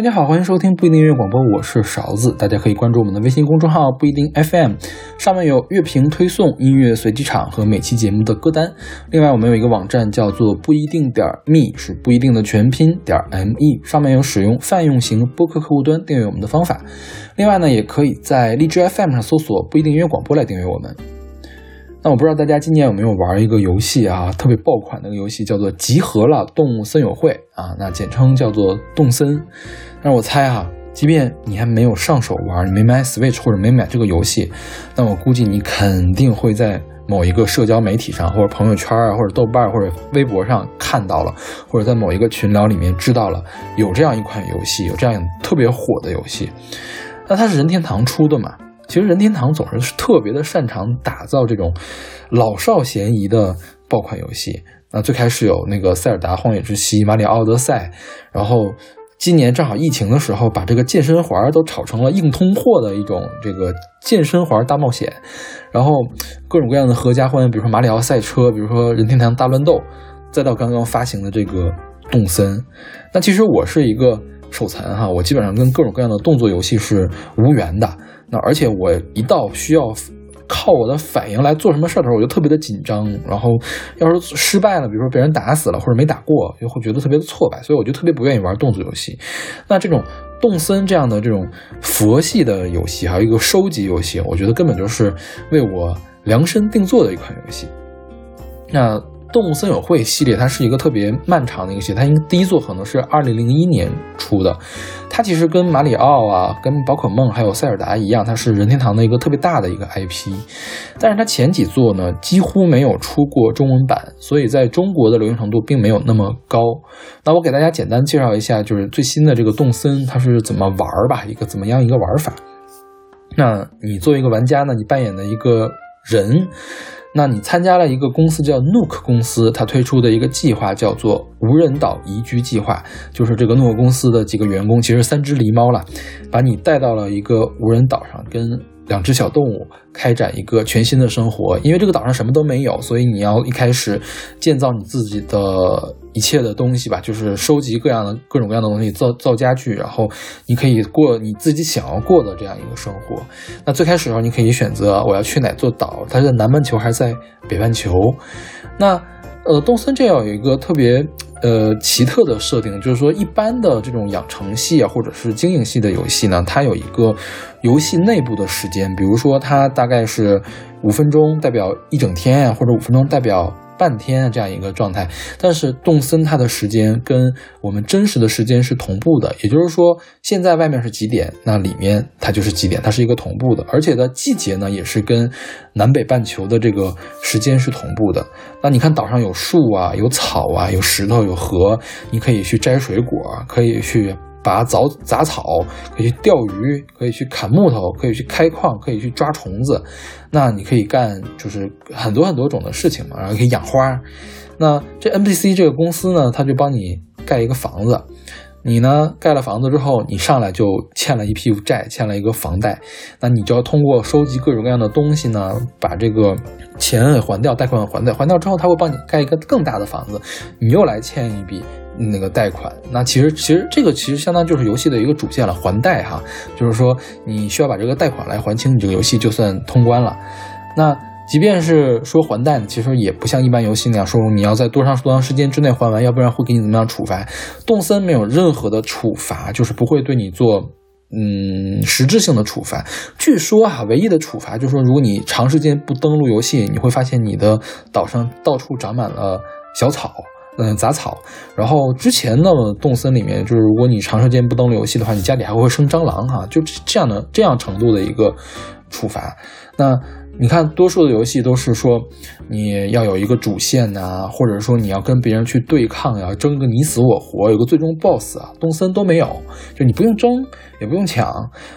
大家好，欢迎收听不一定音乐广播，我是勺子。大家可以关注我们的微信公众号不一定 FM，上面有乐评推送、音乐随机场和每期节目的歌单。另外，我们有一个网站叫做不一定点 me，是不一定的全拼点 me，上面有使用泛用型播客客户端订阅我们的方法。另外呢，也可以在荔枝 FM 上搜索不一定音乐广播来订阅我们。那我不知道大家今年有没有玩一个游戏啊，特别爆款的一个游戏，叫做《集合了动物森友会》啊，那简称叫做动森。但是我猜哈，即便你还没有上手玩，你没买 Switch 或者没买这个游戏，那我估计你肯定会在某一个社交媒体上，或者朋友圈啊，或者豆瓣或者微博上看到了，或者在某一个群聊里面知道了有这样一款游戏，有这样特别火的游戏。那它是任天堂出的嘛？其实任天堂总是特别的擅长打造这种老少咸宜的爆款游戏。那最开始有那个《塞尔达荒野之息》《马里奥德赛》，然后今年正好疫情的时候，把这个健身环都炒成了硬通货的一种这个健身环大冒险。然后各种各样的合家欢，比如说马里奥赛车，比如说任天堂大乱斗，再到刚刚发行的这个动森。那其实我是一个手残哈，我基本上跟各种各样的动作游戏是无缘的。那而且我一到需要靠我的反应来做什么事儿的时候，我就特别的紧张。然后要是失败了，比如说被人打死了或者没打过，就会觉得特别的挫败。所以我就特别不愿意玩动作游戏。那这种动森这样的这种佛系的游戏，还有一个收集游戏，我觉得根本就是为我量身定做的一款游戏。那。动物森友会系列，它是一个特别漫长的一个系列，它应第一作可能是二零零一年出的。它其实跟马里奥啊、跟宝可梦还有塞尔达一样，它是任天堂的一个特别大的一个 IP。但是它前几作呢，几乎没有出过中文版，所以在中国的流行程度并没有那么高。那我给大家简单介绍一下，就是最新的这个动森它是怎么玩吧，一个怎么样一个玩法。那你作为一个玩家呢，你扮演的一个人。那你参加了一个公司叫 Nook 公司，它推出的一个计划叫做无人岛移居计划，就是这个 Nook 公司的几个员工，其实三只狸猫了，把你带到了一个无人岛上，跟。两只小动物开展一个全新的生活，因为这个岛上什么都没有，所以你要一开始建造你自己的一切的东西吧，就是收集各样的各种各样的东西，造造家具，然后你可以过你自己想要过的这样一个生活。那最开始的时候，你可以选择我要去哪座岛，它在南半球还是在北半球？那呃，动森这样有一个特别。呃，奇特的设定就是说，一般的这种养成系啊，或者是经营系的游戏呢，它有一个游戏内部的时间，比如说它大概是五分钟代表一整天呀，或者五分钟代表。半天这样一个状态，但是动森它的时间跟我们真实的时间是同步的，也就是说，现在外面是几点，那里面它就是几点，它是一个同步的，而且的季节呢也是跟南北半球的这个时间是同步的。那你看岛上有树啊，有草啊，有石头，有河，你可以去摘水果，可以去。拔杂杂草，可以去钓鱼，可以去砍木头，可以去开矿，可以去抓虫子。那你可以干就是很多很多种的事情嘛，然后可以养花。那这 NPC 这个公司呢，他就帮你盖一个房子。你呢盖了房子之后，你上来就欠了一屁股债，欠了一个房贷。那你就要通过收集各种各样的东西呢，把这个钱给还掉，贷款还掉，还掉之后他会帮你盖一个更大的房子，你又来欠一笔。那个贷款，那其实其实这个其实相当就是游戏的一个主线了，还贷哈，就是说你需要把这个贷款来还清，你这个游戏就算通关了。那即便是说还贷，其实也不像一般游戏那样说你要在多长多长时间之内还完，要不然会给你怎么样处罚。动森没有任何的处罚，就是不会对你做嗯实质性的处罚。据说哈，唯一的处罚就是说，如果你长时间不登录游戏，你会发现你的岛上到处长满了小草。嗯，杂草。然后之前呢，动森里面就是，如果你长时间不登录游戏的话，你家里还会生蟑螂哈，就这样的这样程度的一个处罚。那。你看，多数的游戏都是说你要有一个主线呐，或者说你要跟别人去对抗呀，争个你死我活，有个最终 BOSS 啊。东森都没有，就你不用争，也不用抢。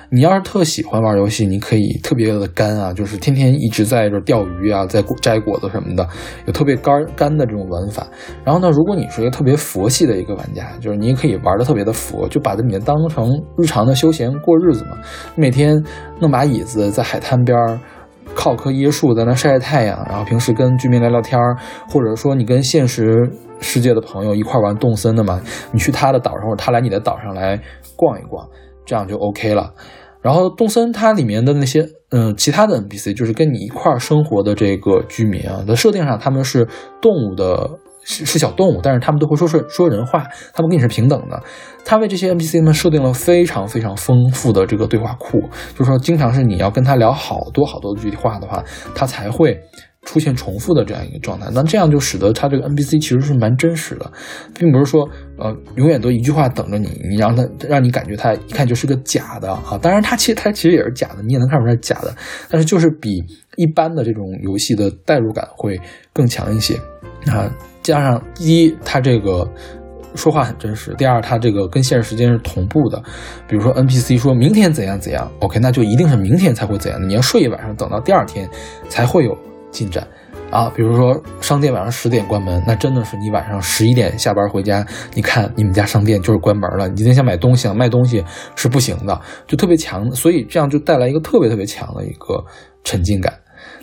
你要是特喜欢玩游戏，你可以特别的干啊，就是天天一直在这钓鱼啊，在摘果子什么的，有特别干干的这种玩法。然后呢，如果你是一个特别佛系的一个玩家，就是你也可以玩的特别的佛，就把这里面当成日常的休闲过日子嘛。每天弄把椅子在海滩边儿。靠棵椰树在那晒晒太阳，然后平时跟居民聊聊天儿，或者说你跟现实世界的朋友一块玩动森的嘛，你去他的岛上，或者他来你的岛上来逛一逛，这样就 OK 了。然后动森它里面的那些嗯其他的 NPC，就是跟你一块生活的这个居民啊，在设定上他们是动物的。是是小动物，但是他们都会说说说人话，他们跟你是平等的。他为这些 NPC 们设定了非常非常丰富的这个对话库，就是说，经常是你要跟他聊好多好多的具体话的话，他才会出现重复的这样一个状态。那这样就使得他这个 NPC 其实是蛮真实的，并不是说呃永远都一句话等着你，你让他让你感觉他一看就是个假的啊。当然，他其实他其实也是假的，你也能看出来假的，但是就是比一般的这种游戏的代入感会更强一些啊。加上一，他这个说话很真实；第二，他这个跟现实时间是同步的。比如说 NPC 说明天怎样怎样，OK，那就一定是明天才会怎样。你要睡一晚上，等到第二天才会有进展啊。比如说商店晚上十点关门，那真的是你晚上十一点下班回家，你看你们家商店就是关门了。你今天想买东西、想卖东西是不行的，就特别强。所以这样就带来一个特别特别强的一个沉浸感。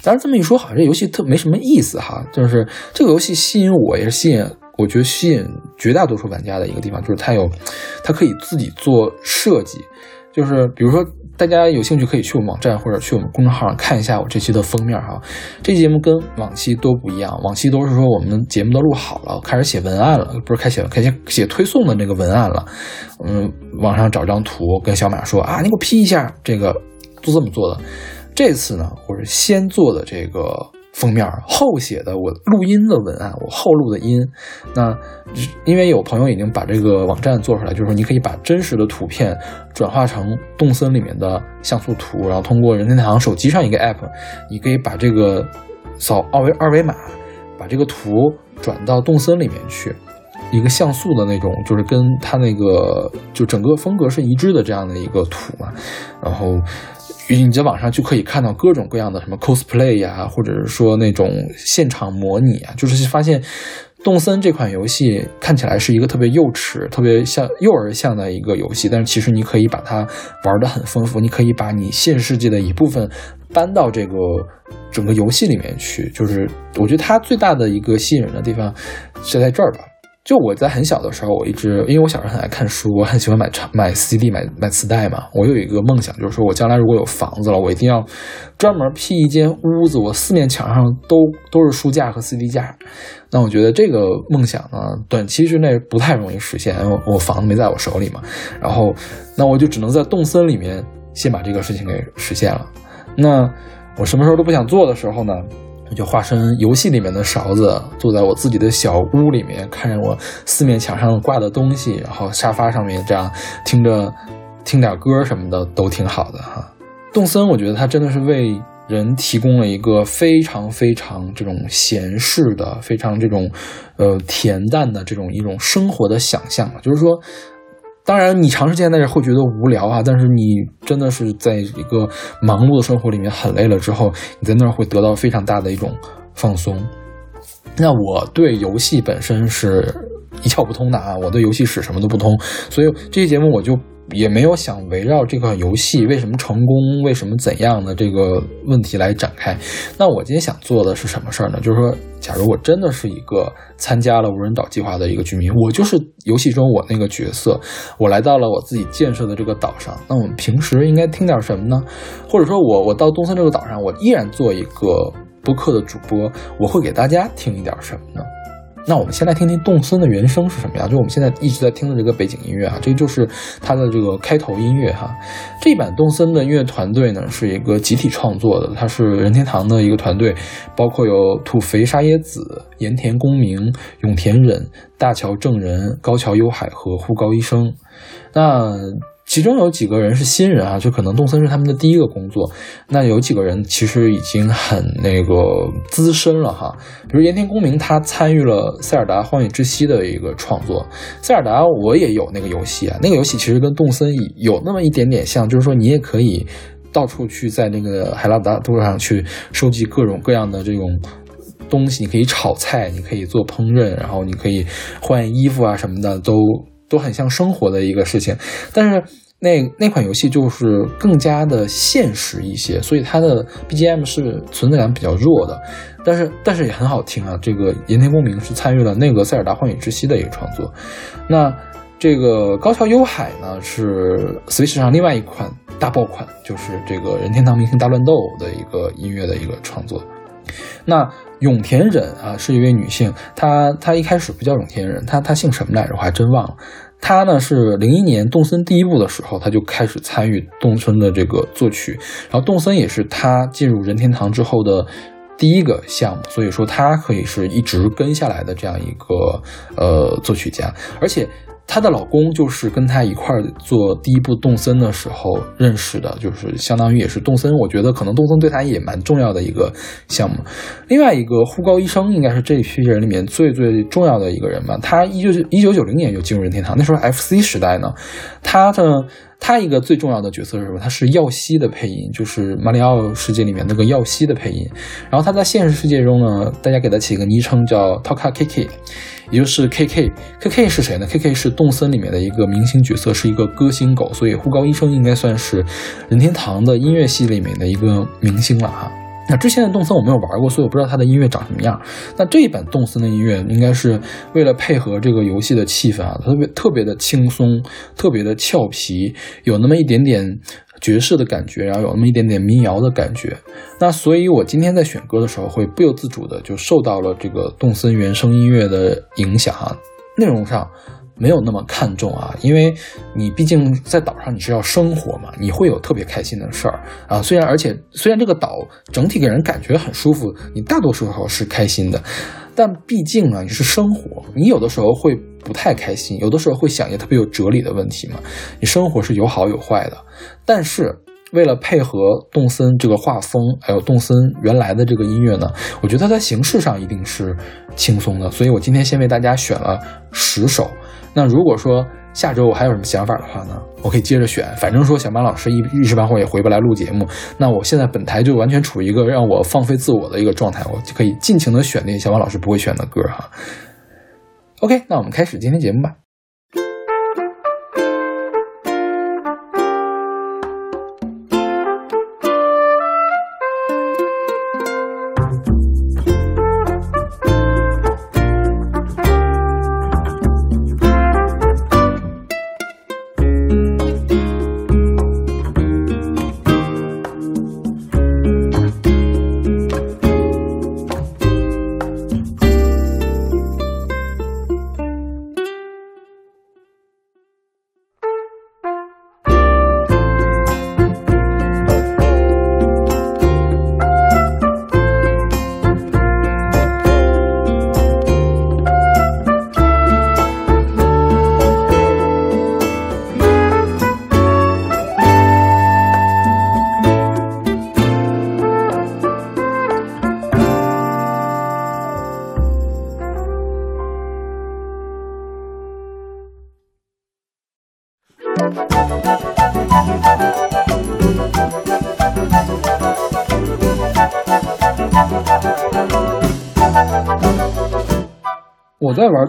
但是这么一说，好像这游戏特没什么意思哈。就是这个游戏吸引我，也是吸引我觉得吸引绝大多数玩家的一个地方，就是它有，它可以自己做设计。就是比如说，大家有兴趣可以去我们网站或者去我们公众号上看一下我这期的封面哈。这期节目跟往期都不一样，往期都是说我们节目都录好了，开始写文案了，不是开写开写写推送的那个文案了。嗯，网上找张图，跟小马说啊，你给我 P 一下这个，都这么做的。这次呢，我是先做的这个封面，后写的我录音的文案，我后录的音。那因为有朋友已经把这个网站做出来，就是说你可以把真实的图片转化成动森里面的像素图，然后通过任天堂手机上一个 app，你可以把这个扫二维二维码，把这个图转到动森里面去，一个像素的那种，就是跟它那个就整个风格是一致的这样的一个图嘛，然后。你在网上就可以看到各种各样的什么 cosplay 呀，或者是说那种现场模拟啊，就是发现动森这款游戏看起来是一个特别幼稚、特别像幼儿像的一个游戏，但是其实你可以把它玩得很丰富，你可以把你现实世界的一部分搬到这个整个游戏里面去，就是我觉得它最大的一个吸引人的地方是在这儿吧。就我在很小的时候，我一直因为我小时候很爱看书，我很喜欢买唱买 CD 买买磁带嘛。我有一个梦想，就是说我将来如果有房子了，我一定要专门辟一间屋子，我四面墙上都都是书架和 CD 架。那我觉得这个梦想呢，短期之内不太容易实现，因为我房子没在我手里嘛。然后，那我就只能在动森里面先把这个事情给实现了。那我什么时候都不想做的时候呢？我就化身游戏里面的勺子，坐在我自己的小屋里面，看着我四面墙上挂的东西，然后沙发上面这样听着听点歌什么的都挺好的哈。动森，我觉得它真的是为人提供了一个非常非常这种闲适的、非常这种呃恬淡的这种一种生活的想象，就是说。当然，你长时间在这会觉得无聊啊。但是你真的是在一个忙碌的生活里面很累了之后，你在那儿会得到非常大的一种放松。那我对游戏本身是一窍不通的啊，我对游戏史什么都不通，所以这期节目我就。也没有想围绕这款游戏为什么成功、为什么怎样的这个问题来展开。那我今天想做的是什么事儿呢？就是说，假如我真的是一个参加了无人岛计划的一个居民，我就是游戏中我那个角色，我来到了我自己建设的这个岛上。那我们平时应该听点什么呢？或者说，我我到东森这个岛上，我依然做一个播客的主播，我会给大家听一点什么呢？那我们先来听听动森的原声是什么样，就我们现在一直在听的这个背景音乐啊，这就是它的这个开头音乐哈。这版动森的音乐团队呢是一个集体创作的，它是任天堂的一个团队，包括有土肥沙耶子、盐田公明、永田忍、大桥正人、高桥优海和户高医生。那其中有几个人是新人啊，就可能动森是他们的第一个工作。那有几个人其实已经很那个资深了哈，比如岩田公明，他参与了《塞尔达荒野之息》的一个创作。塞尔达我也有那个游戏啊，那个游戏其实跟动森有那么一点点像，就是说你也可以到处去在那个海拉达路上去收集各种各样的这种东西，你可以炒菜，你可以做烹饪，然后你可以换衣服啊什么的都。都很像生活的一个事情，但是那那款游戏就是更加的现实一些，所以它的 BGM 是存在感比较弱的，但是但是也很好听啊。这个岩田公明是参与了那个《塞尔达荒野之息》的一个创作，那这个高桥优海呢是 Switch 上另外一款大爆款，就是这个任天堂明星大乱斗的一个音乐的一个创作。那永田忍啊是一位女性，她她一开始不叫永田忍，她她姓什么来着？我还真忘了。她呢是零一年动森第一部的时候，她就开始参与动森的这个作曲，然后动森也是她进入任天堂之后的第一个项目，所以说她可以是一直跟下来的这样一个呃作曲家，而且。她的老公就是跟她一块儿做第一部动森的时候认识的，就是相当于也是动森。我觉得可能动森对她也蛮重要的一个项目。另外一个护高医生应该是这批人里面最最重要的一个人吧。他一九一九九零年就进入任天堂，那时候 FC 时代呢，他的。他一个最重要的角色是什么？他是耀西的配音，就是马里奥世界里面那个耀西的配音。然后他在现实世界中呢，大家给他起一个昵称叫 Toka KK，也就是 KK。KK 是谁呢？KK 是动森里面的一个明星角色，是一个歌星狗，所以护高医生应该算是任天堂的音乐系里面的一个明星了哈。那之前的动森我没有玩过，所以我不知道它的音乐长什么样。那这一版动森的音乐应该是为了配合这个游戏的气氛啊，特别特别的轻松，特别的俏皮，有那么一点点爵士的感觉，然后有那么一点点民谣的感觉。那所以我今天在选歌的时候，会不由自主的就受到了这个动森原声音乐的影响啊，内容上。没有那么看重啊，因为你毕竟在岛上你是要生活嘛，你会有特别开心的事儿啊。虽然而且虽然这个岛整体给人感觉很舒服，你大多数时候是开心的，但毕竟啊你是生活，你有的时候会不太开心，有的时候会想一些特别有哲理的问题嘛。你生活是有好有坏的，但是为了配合动森这个画风，还有动森原来的这个音乐呢，我觉得它在形式上一定是轻松的，所以我今天先为大家选了十首。那如果说下周我还有什么想法的话呢，我可以接着选。反正说小马老师一一时半会儿也回不来录节目，那我现在本台就完全处于一个让我放飞自我的一个状态，我就可以尽情的选那些小马老师不会选的歌哈。OK，那我们开始今天节目吧。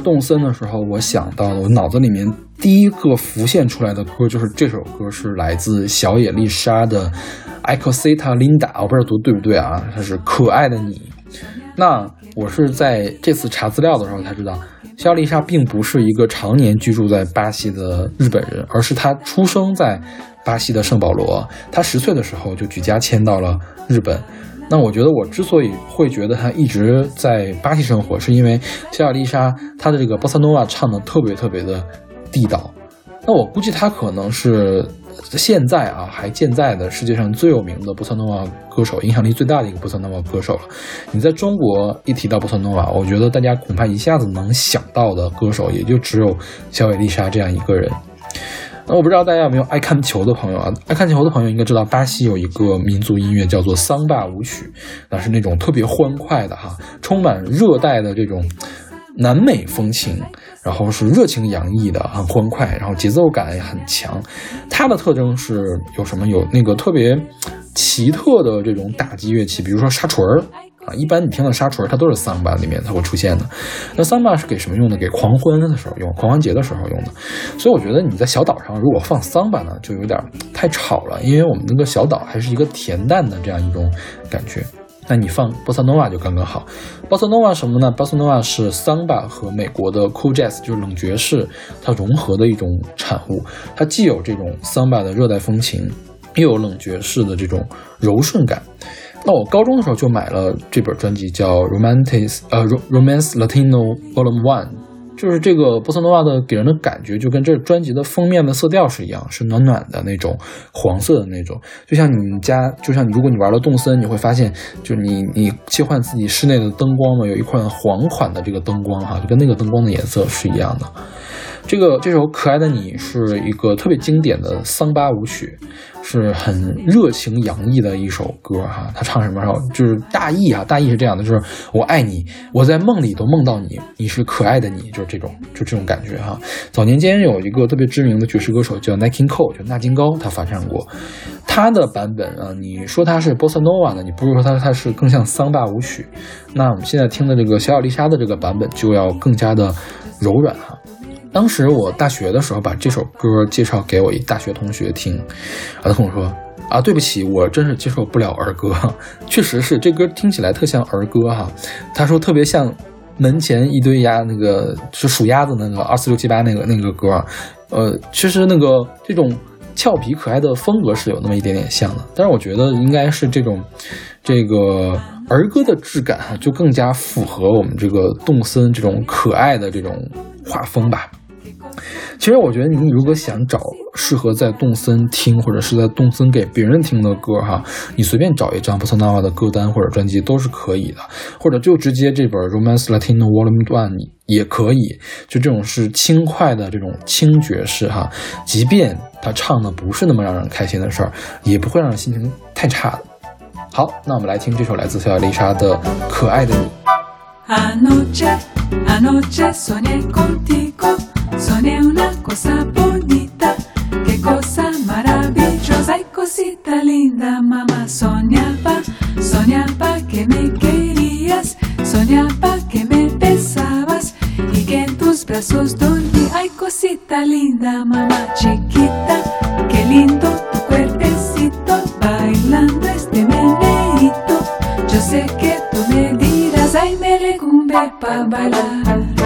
动森的时候，我想到了，我脑子里面第一个浮现出来的歌就是这首歌，是来自小野丽莎的《Ecosita Linda》，我不知道读对不对啊？它是可爱的你。那我是在这次查资料的时候才知道，小丽莎并不是一个常年居住在巴西的日本人，而是她出生在巴西的圣保罗，她十岁的时候就举家迁到了日本。那我觉得我之所以会觉得他一直在巴西生活，是因为小亚丽莎她的这个波萨诺瓦唱的特别特别的地道。那我估计他可能是现在啊还健在的世界上最有名的波萨诺瓦歌手，影响力最大的一个波萨诺瓦歌手了。你在中国一提到波萨诺瓦，我觉得大家恐怕一下子能想到的歌手也就只有小野丽莎这样一个人。那我不知道大家有没有爱看球的朋友啊？爱看球的朋友应该知道，巴西有一个民族音乐叫做桑巴舞曲，那是那种特别欢快的哈，充满热带的这种南美风情，然后是热情洋溢的，很欢快，然后节奏感也很强。它的特征是有什么？有那个特别奇特的这种打击乐器，比如说沙锤儿啊。一般你听到沙锤，它都是桑巴里面它会出现的。那桑巴是给什么用的？给狂欢的时候用，狂欢节的时候用的。所以我觉得你在小岛上如果放桑巴呢，就有点太吵了，因为我们那个小岛还是一个恬淡的这样一种感觉。那你放波萨诺瓦就刚刚好。波萨诺瓦什么呢？波萨诺瓦是桑巴和美国的 cool jazz，就是冷爵士，它融合的一种产物。它既有这种桑巴的热带风情，又有冷爵士的这种柔顺感。那我高中的时候就买了这本专辑，叫《Romantic 呃 Romance Latino Volume One》。就是这个波萨诺瓦的给人的感觉，就跟这专辑的封面的色调是一样，是暖暖的那种黄色的那种，就像你们家，就像你如果你玩了动森，你会发现，就你你切换自己室内的灯光嘛，有一款黄款的这个灯光哈，就跟那个灯光的颜色是一样的。这个这首可爱的你是一个特别经典的桑巴舞曲。是很热情洋溢的一首歌哈，他唱什么？就是大意啊，大意是这样的，就是我爱你，我在梦里都梦到你，你是可爱的你，就是这种，就这种感觉哈。早年间有一个特别知名的爵士歌手叫 n i k i n Cole，就纳金高，他翻唱过他的版本啊。你说他是 Bossa Nova 呢？你不如说他他是更像桑巴舞曲。那我们现在听的这个小小丽莎的这个版本就要更加的柔软哈。当时我大学的时候，把这首歌介绍给我一大学同学听，啊，他跟我说，啊，对不起，我真是接受不了儿歌。确实是，这歌听起来特像儿歌哈。他说特别像门前一堆鸭，那个是数鸭子那个二四六七八那个那个歌。呃，其实那个这种俏皮可爱的风格是有那么一点点像的，但是我觉得应该是这种这个儿歌的质感，就更加符合我们这个动森这种可爱的这种画风吧。其实我觉得，你如果想找适合在动森听，或者是在动森给别人听的歌，哈，你随便找一张波萨诺瓦的歌单或者专辑都是可以的，或者就直接这本 Romance Latino Volume One 也可以。就这种是轻快的这种轻爵士，哈，即便他唱的不是那么让人开心的事儿，也不会让人心情太差的。好，那我们来听这首来自小丽莎的《可爱的你》。Soñé una cosa bonita, qué cosa maravillosa y cosita linda, mamá. Soñaba, soñaba que me querías, soñaba que me besabas y que en tus brazos dormí. Ay, cosita linda, mamá chiquita, qué lindo tu cuerpecito bailando este meneito. Yo sé que tú me dirás, ay, me lecumbe pa' bailar.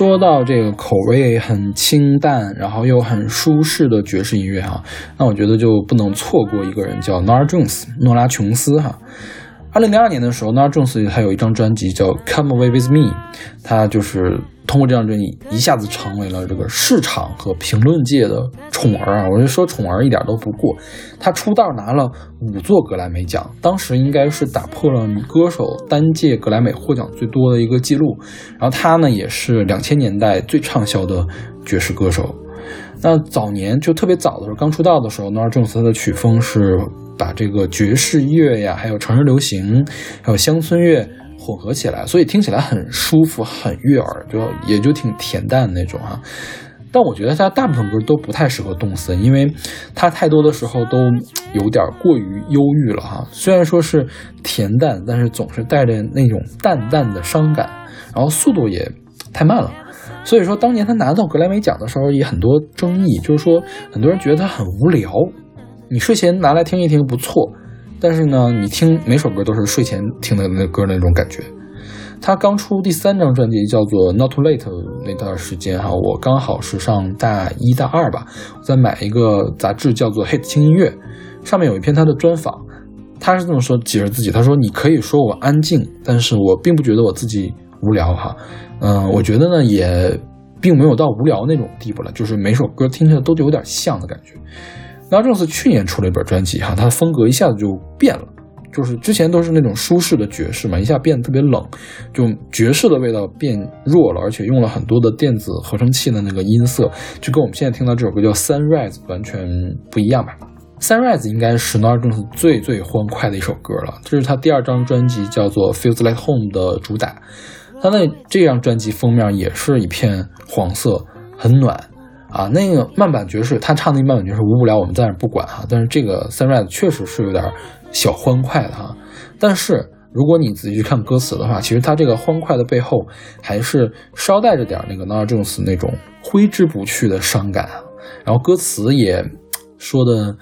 说到这个口味很清淡，然后又很舒适的爵士音乐哈，那我觉得就不能错过一个人，叫 Nora Jones 诺拉琼斯哈。二零零二年的时候，Nora Jones 他有一张专辑叫《Come Away with Me》，他就是通过这张专辑一下子成为了这个市场和评论界的宠儿啊！我就说宠儿一点都不过。他出道拿了五座格莱美奖，当时应该是打破了女歌手单届格莱美获奖最多的一个记录。然后他呢，也是两千年代最畅销的爵士歌手。那早年就特别早的时候，刚出道的时候，Nora Jones 他的曲风是把这个爵士乐呀，还有城市流行，还有乡村乐混合起来，所以听起来很舒服，很悦耳，就也就挺恬淡的那种哈。但我觉得他大部分歌都不太适合动森，因为他太多的时候都有点过于忧郁了哈。虽然说是恬淡，但是总是带着那种淡淡的伤感，然后速度也太慢了。所以说，当年他拿到格莱美奖的时候也很多争议，就是说很多人觉得他很无聊。你睡前拿来听一听不错，但是呢，你听每首歌都是睡前听的那歌那种感觉。他刚出第三张专辑叫做《Not Too Late》那段时间哈，我刚好是上大一大二吧，我在买一个杂志叫做《Hit 轻音乐》，上面有一篇他的专访，他是这么说解释自己，他说：“你可以说我安静，但是我并不觉得我自己无聊哈，嗯，我觉得呢也并没有到无聊那种地步了，就是每首歌听起来都有点像的感觉。”然后这次去年出了一本专辑哈，他的风格一下子就变了。就是之前都是那种舒适的爵士嘛，一下变得特别冷，就爵士的味道变弱了，而且用了很多的电子合成器的那个音色，就跟我们现在听到这首歌叫《Sunrise》完全不一样吧。《Sunrise》应该是 Nora Jones 最最欢快的一首歌了，这是他第二张专辑叫做《Feels Like Home》的主打。他那这张专辑封面也是一片黄色，很暖啊。那个慢板爵士，他唱那个慢板爵士无无聊，我们暂时不管哈。但是这个《Sunrise》确实是有点。小欢快的哈，但是如果你仔细去看歌词的话，其实它这个欢快的背后还是稍带着点那个 Nora Jones 那种挥之不去的伤感啊，然后歌词也说的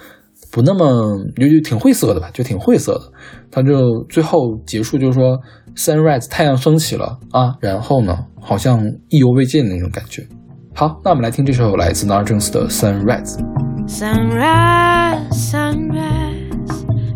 不那么就就挺晦涩的吧，就挺晦涩的。他就最后结束就是说 Sunrise 太阳升起了啊，然后呢好像意犹未尽的那种感觉。好，那我们来听这首来自 Nora Jones 的 Sunrise。Sunrise, sunrise.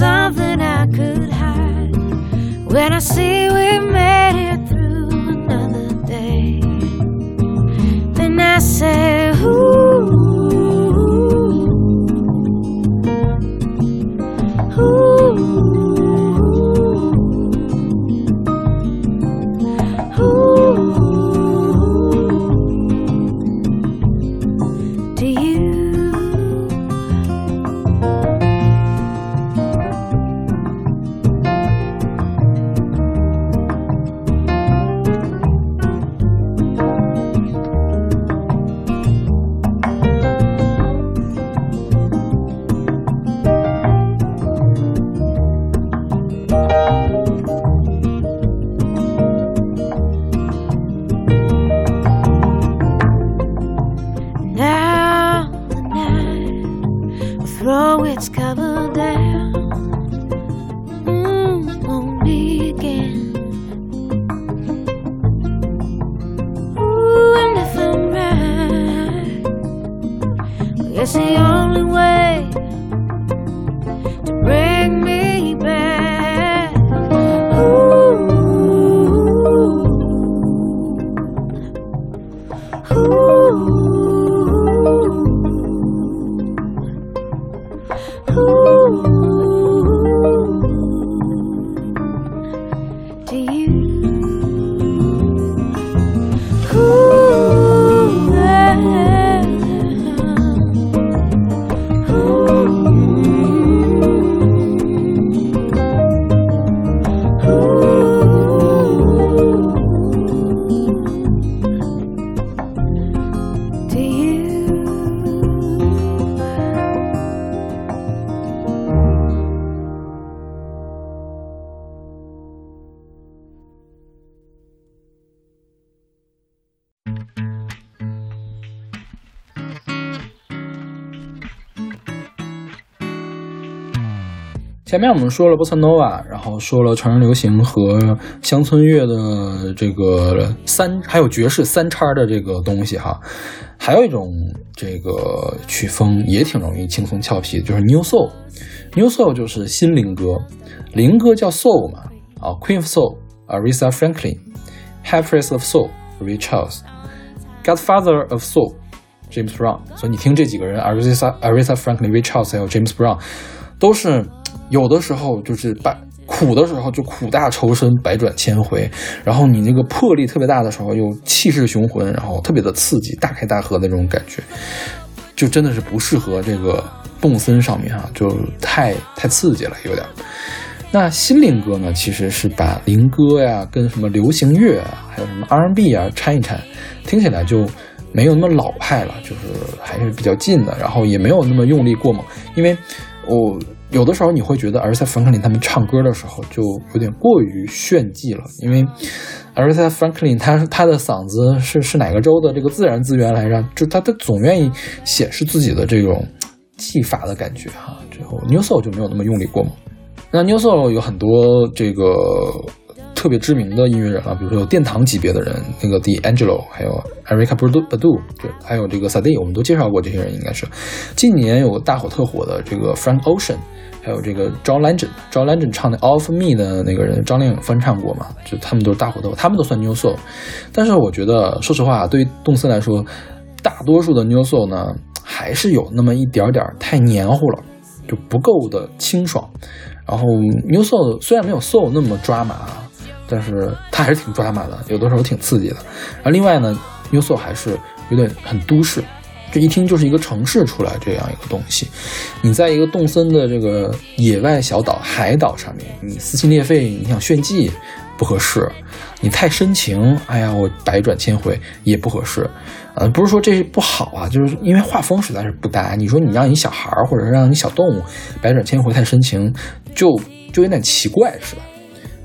Something I could hide. When I see 前面我们说了波萨诺瓦，然后说了成人流行和乡村乐的这个三，还有爵士三叉的这个东西哈。还有一种这个曲风也挺容易轻松俏皮的，就是 New Soul。New Soul 就是新灵歌，灵歌叫 Soul 嘛，啊，Queen of Soul Aretha Franklin，High Priest of Soul Ray Charles，Godfather of Soul James Brown。所以你听这几个人，Aretha Aretha Franklin、Ray Charles 还有 James Brown，都是有的时候就是把苦的时候就苦大仇深，百转千回，然后你那个魄力特别大的时候又气势雄浑，然后特别的刺激，大开大合的那种感觉，就真的是不适合这个动森上面哈、就太太刺激了，有点。那心灵歌呢，其实是把灵歌呀跟什么流行乐啊，还有什么 R&B 啊掺一掺，听起来就没有那么老派了，就是还是比较近的，然后也没有那么用力过猛，因为我有的时候你会觉得阿尔萨·弗兰克林他们唱歌的时候就有点过于炫技了，因为阿尔萨·弗兰克林他他的嗓子是是哪个州的这个自然资源来着？就他他总愿意显示自己的这种技法的感觉哈。之后 New Soul 就没有那么用力过猛。那 New Soul 有很多这个特别知名的音乐人了，比如说有殿堂级别的人，那个 D'Angelo，还有 Erica Badu Badu，对，还有这个 Sade，我们都介绍过这些人，应该是。近年有个大火特火的这个 Frank Ocean，还有这个 John Legend，John Legend 唱的 All of Me 的那个人，张靓颖翻唱过嘛，就他们都是大火特火，他们都算 New Soul。但是我觉得，说实话，对于动森来说，大多数的 New Soul 呢，还是有那么一点点太黏糊了，就不够的清爽。然后 New Soul 虽然没有 Soul 那么抓马，但是它还是挺抓马的，有的时候挺刺激的。然后另外呢，New Soul 还是有点很都市，这一听就是一个城市出来这样一个东西。你在一个动森的这个野外小岛、海岛上面，你撕心裂肺，你想炫技不合适；你太深情，哎呀，我百转千回也不合适。呃，不是说这不好啊，就是因为画风实在是不搭。你说你让你小孩儿或者让你小动物百转千回太深情，就就有点奇怪，是吧？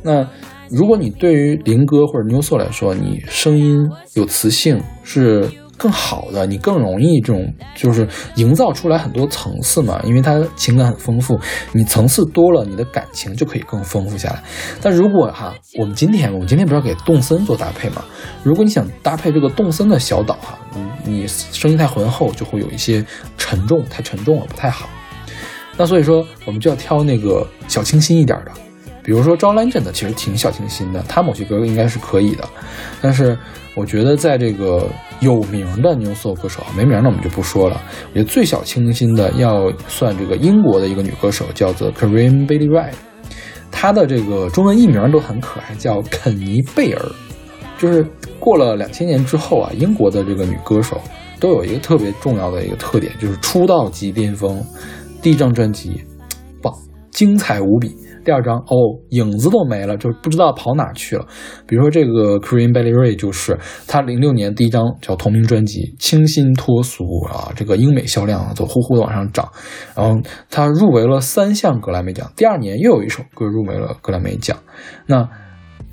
那如果你对于灵歌或者 New so 来说，你声音有磁性是更好的，你更容易这种就是营造出来很多层次嘛，因为它情感很丰富，你层次多了，你的感情就可以更丰富下来。但如果哈，我们今天我们今天不是要给动森做搭配嘛？如果你想搭配这个动森的小岛哈，你你声音太浑厚，就会有一些沉重，太沉重了，不太好。那所以说，我们就要挑那个小清新一点的，比如说 John Legend 的，其实挺小清新的，他某些歌应该是可以的。但是我觉得在这个有名的 New Soul 歌手，没名的我们就不说了。我觉得最小清新的要算这个英国的一个女歌手，叫做 Karim Bailey Rae，她的这个中文译名都很可爱，叫肯尼贝尔。就是过了两千年之后啊，英国的这个女歌手都有一个特别重要的一个特点，就是出道即巅峰。第一张专辑棒，精彩无比。第二张哦，影子都没了，就不知道跑哪去了。比如说这个 Kareen Bailey Ray，就是他零六年第一张叫同名专辑，清新脱俗啊，这个英美销量就呼呼的往上涨。然后他入围了三项格莱美奖，第二年又有一首歌入围了格莱美奖。那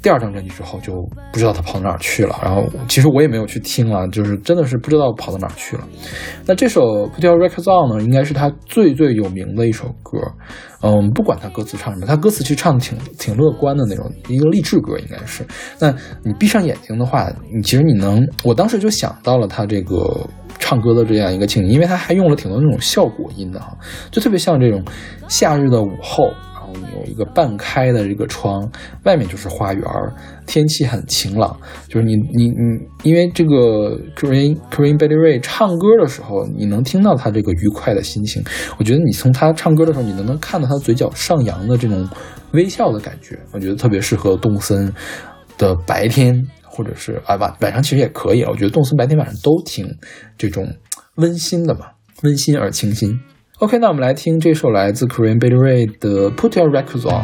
第二张专辑之后就不知道他跑哪儿去了，然后其实我也没有去听了，就是真的是不知道跑到哪儿去了。那这首《Put Your Records On》呢，应该是他最最有名的一首歌。嗯，不管他歌词唱什么，他歌词其实唱的挺挺乐观的那种，一个励志歌应该是。那你闭上眼睛的话，你其实你能，我当时就想到了他这个唱歌的这样一个情景，因为他还用了挺多那种效果音的哈，就特别像这种夏日的午后。有一个半开的这个窗，外面就是花园，天气很晴朗。就是你你你，因为这个 Corinne Corinne Bailey Rae 唱歌的时候，你能听到他这个愉快的心情。我觉得你从他唱歌的时候，你能能看到他嘴角上扬的这种微笑的感觉。我觉得特别适合动森的白天，或者是啊晚晚上其实也可以啊。我觉得动森白天晚上都挺这种温馨的嘛，温馨而清新。OK，那我们来听这首来自 Korean Bailey Ray 的《Put Your Records On》。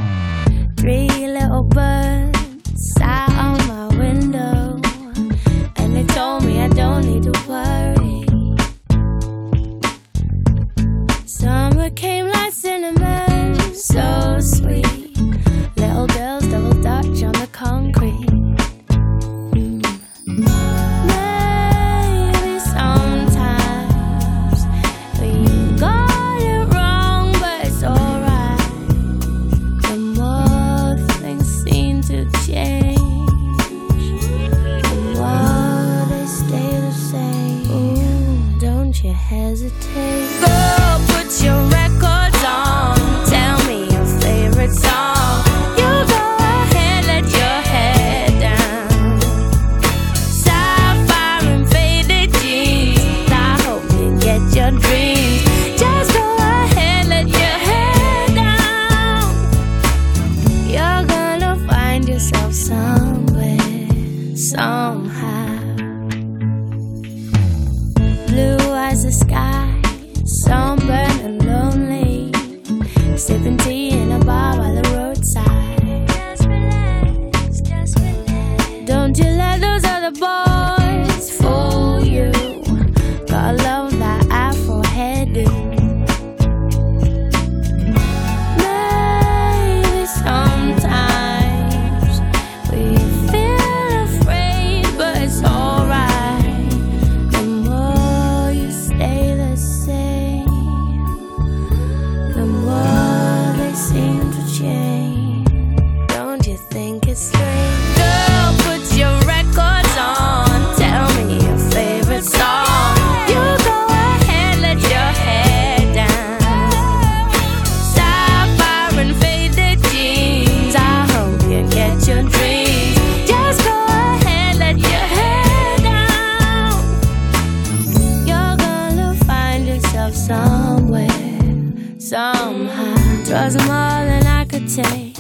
Take.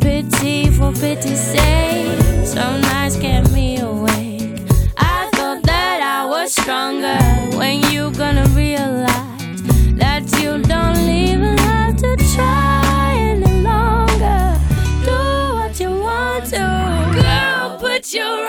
Pity for pity's sake. Some nights kept me awake. I thought that I was stronger. When you gonna realize that you don't even have to try any longer? Do what you want to, girl. Put your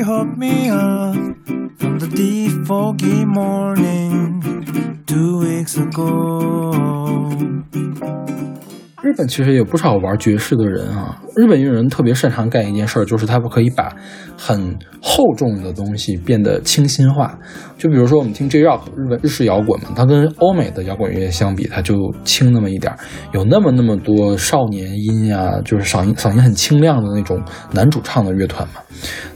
she me up from the deep foggy morning two weeks ago. 日本其实有不少玩爵士的人啊。日本音乐人特别擅长干一件事儿，就是他们可以把很厚重的东西变得清新化。就比如说我们听 J-Rock 日本日式摇滚嘛，它跟欧美的摇滚乐相比，它就轻那么一点儿，有那么那么多少年音呀，就是嗓音嗓音很清亮的那种男主唱的乐团嘛。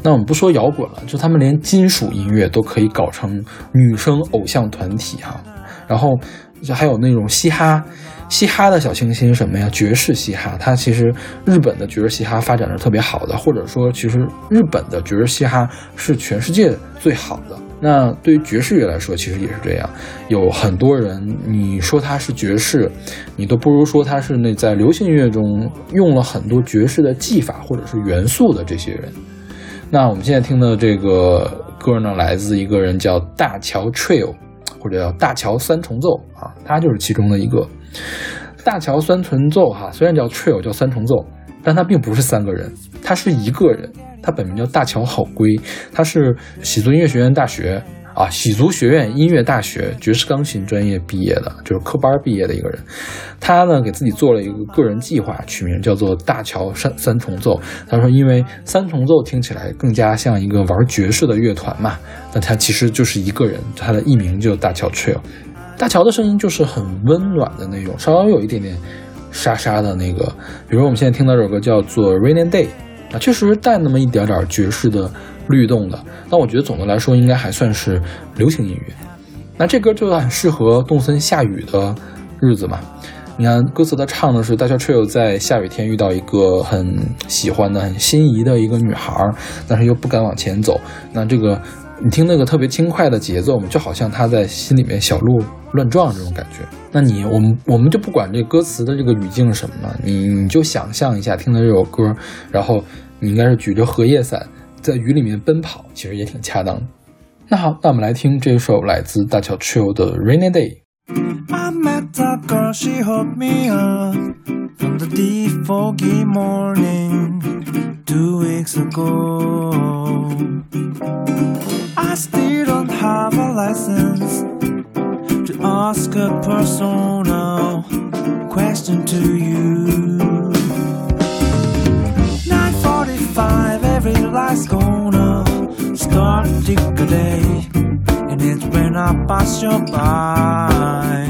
那我们不说摇滚了，就他们连金属音乐都可以搞成女生偶像团体哈、然后就还有那种嘻哈，嘻哈的小清新什么呀？爵士嘻哈，它其实日本的爵士嘻哈发展是特别好的，或者说其实日本的爵士嘻哈是全世界最好的。那对于爵士乐来说，其实也是这样。有很多人，你说他是爵士，你都不如说他是那在流行音乐中用了很多爵士的技法或者是元素的这些人。那我们现在听的这个歌呢，来自一个人叫大桥 Trio，或者叫大桥三重奏啊，他就是其中的一个。大桥三重奏哈，虽然叫 Trio 叫三重奏，但他并不是三个人，他是一个人。他本名叫大桥好归，他是喜族音乐学院大学啊，喜族学院音乐大学爵士钢琴专业毕业的，就是科班毕业的一个人。他呢给自己做了一个个人计划，取名叫做大桥三三重奏。他说，因为三重奏听起来更加像一个玩爵士的乐团嘛，那他其实就是一个人，他的艺名就大桥 Trio。大乔的声音就是很温暖的那种，稍微有一点点沙沙的那个。比如我们现在听到这首歌叫做《Rainy Day》，啊，确实带那么一点点爵士的律动的。但我觉得总的来说应该还算是流行音乐。那这歌就很适合动森下雨的日子嘛。你看歌词，它唱的是大乔 Trio 在下雨天遇到一个很喜欢的、很心仪的一个女孩，但是又不敢往前走。那这个你听那个特别轻快的节奏，就好像他在心里面小鹿乱撞这种感觉。那你我们我们就不管这歌词的这个语境是什么了，你你就想象一下听的这首歌，然后你应该是举着荷叶伞在雨里面奔跑，其实也挺恰当的。那好，那我们来听这首来自大桥 Chill 的《Rainy Day》。I met a girl, she hooked me up from the deep foggy morning two weeks ago. I still don't have a license to ask a personal question to you. 9:45, every light's gonna start tick a day and it's when I pass you by.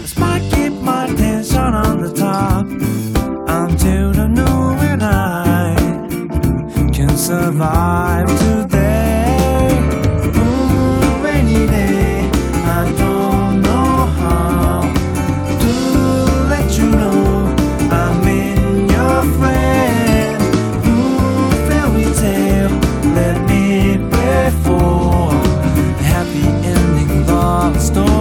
This might keep my tension on the top until the noon when I can survive stone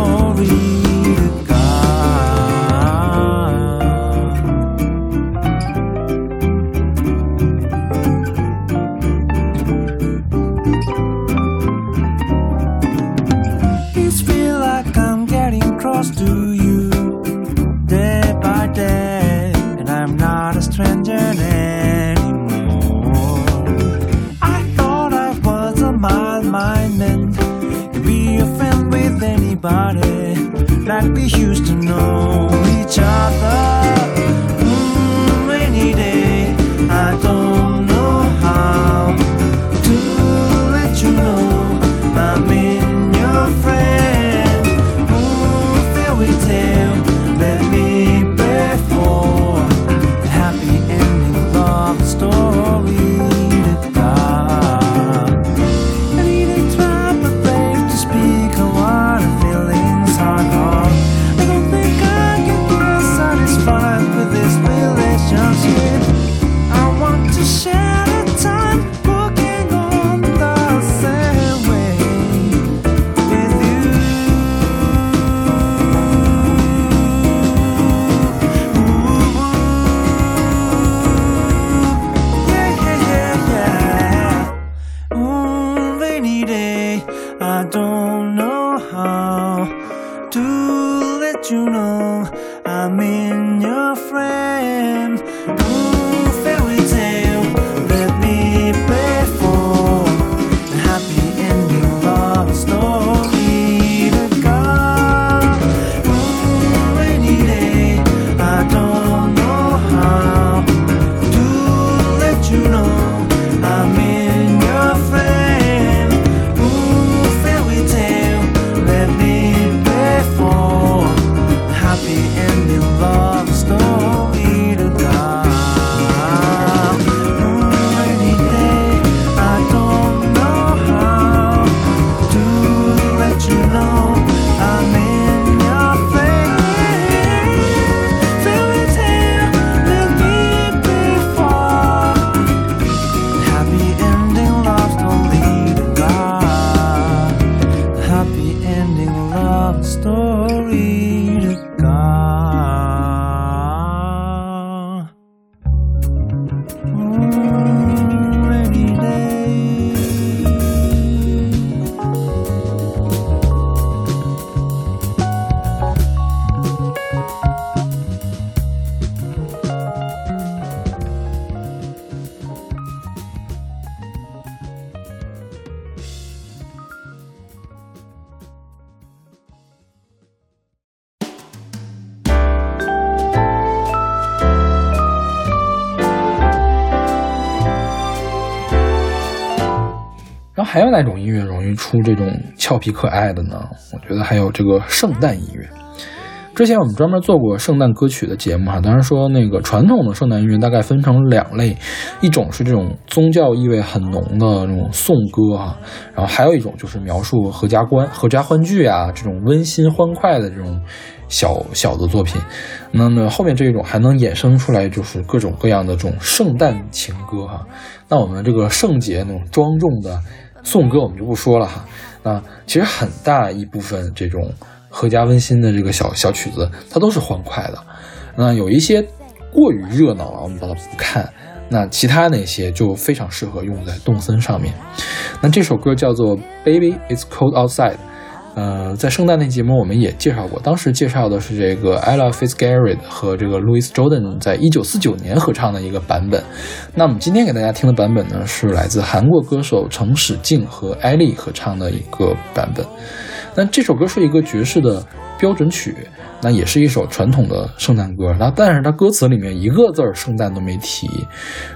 me 哪种音乐容易出这种俏皮可爱的呢？我觉得还有这个圣诞音乐。之前我们专门做过圣诞歌曲的节目哈，当然说那个传统的圣诞音乐大概分成两类，一种是这种宗教意味很浓的那种颂歌哈，然后还有一种就是描述合家欢、合家欢聚啊这种温馨欢快的这种小小的作品。那么后面这一种还能衍生出来就是各种各样的这种圣诞情歌哈。那我们这个圣节那种庄重的。颂歌我们就不说了哈。那其实很大一部分这种合家温馨的这个小小曲子，它都是欢快的。那有一些过于热闹了，我们把它不看。那其他那些就非常适合用在动森上面。那这首歌叫做《Baby It's Cold Outside》。呃，在圣诞那节目我们也介绍过，当时介绍的是这个 Ella Fitzgerald 和这个 Louis Jordan 在一九四九年合唱的一个版本。那我们今天给大家听的版本呢，是来自韩国歌手程始静和艾丽合唱的一个版本。那这首歌是一个爵士的标准曲，那也是一首传统的圣诞歌。那但是它歌词里面一个字儿圣诞都没提，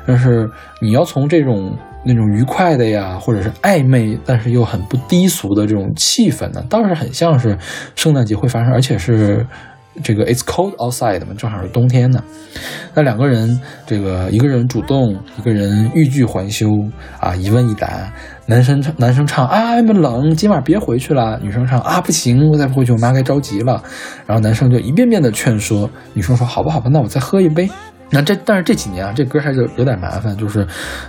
但是你要从这种那种愉快的呀，或者是暧昧但是又很不低俗的这种气氛呢，倒是很像是圣诞节会发生，而且是这个 It's cold outside 嘛，正好是冬天呢。那两个人，这个一个人主动，一个人欲拒还休啊，一问一答。男生唱，男生唱啊，那么冷，今晚别回去了。女生唱啊，不行，我再不回去，我妈该着急了。然后男生就一遍遍的劝说，女生说好吧，好吧，那我再喝一杯。那这但是这几年啊，这歌还是有点麻烦，就是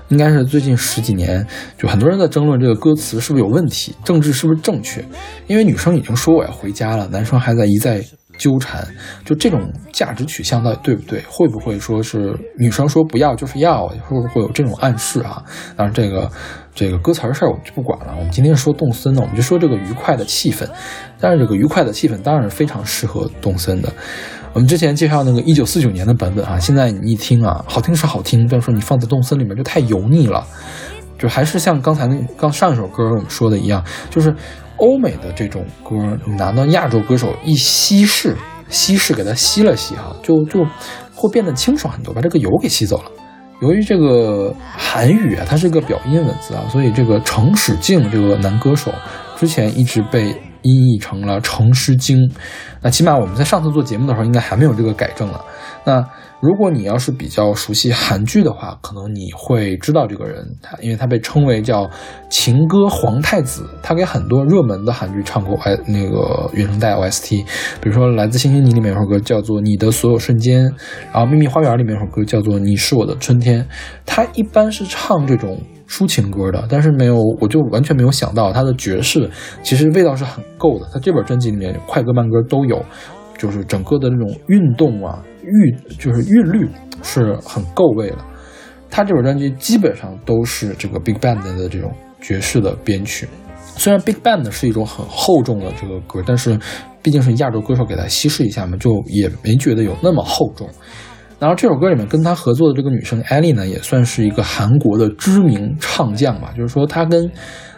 应该是最近十几年，就很多人在争论这个歌词是不是有问题，政治是不是正确。因为女生已经说我要回家了，男生还在一再纠缠，就这种价值取向到底对不对？会不会说是女生说不要就是要，会不会有这种暗示啊？当然这个这个歌词儿事儿我们就不管了，我们今天说动森呢，我们就说这个愉快的气氛。但是这个愉快的气氛当然是非常适合动森的。我们之前介绍那个一九四九年的版本啊，现在你一听啊，好听是好听，但是说你放在动森里面就太油腻了，就还是像刚才那刚上一首歌我们说的一样，就是欧美的这种歌，你拿到亚洲歌手一稀释，稀释给它吸了吸哈，就就会变得清爽很多，把这个油给吸走了。由于这个韩语啊，它是一个表音文字啊，所以这个程始静这个男歌手之前一直被音译成了成诗经。那起码我们在上次做节目的时候，应该还没有这个改正了。那如果你要是比较熟悉韩剧的话，可能你会知道这个人，他因为他被称为叫情歌皇太子，他给很多热门的韩剧唱过 I 那个原声带 OST，比如说《来自星星你》里面有首歌叫做《你的所有瞬间》，然后《秘密花园》里面有首歌叫做《你是我的春天》，他一般是唱这种。抒情歌的，但是没有，我就完全没有想到他的爵士其实味道是很够的。他这本专辑里面快歌慢歌都有，就是整个的那种运动啊韵，就是韵律是很够味的。他这本专辑基本上都是这个 Big Band 的这种爵士的编曲。虽然 Big Band 是一种很厚重的这个歌，但是毕竟是亚洲歌手给他稀释一下嘛，就也没觉得有那么厚重。然后这首歌里面跟他合作的这个女生艾丽呢，也算是一个韩国的知名唱将吧。就是说，她跟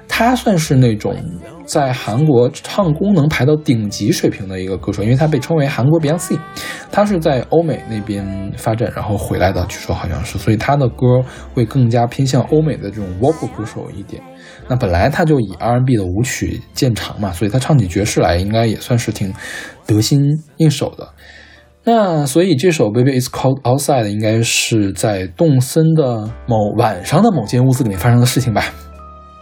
她算是那种在韩国唱功能排到顶级水平的一个歌手，因为她被称为韩国 Beyonce。她是在欧美那边发展，然后回来的，据说好像是，所以她的歌会更加偏向欧美的这种 vocal 歌手一点。那本来她就以 R&B 的舞曲见长嘛，所以她唱起爵士来应该也算是挺得心应手的。那所以这首《Baby It's Cold Outside》应该是在动森的某晚上的某间屋子里面发生的事情吧。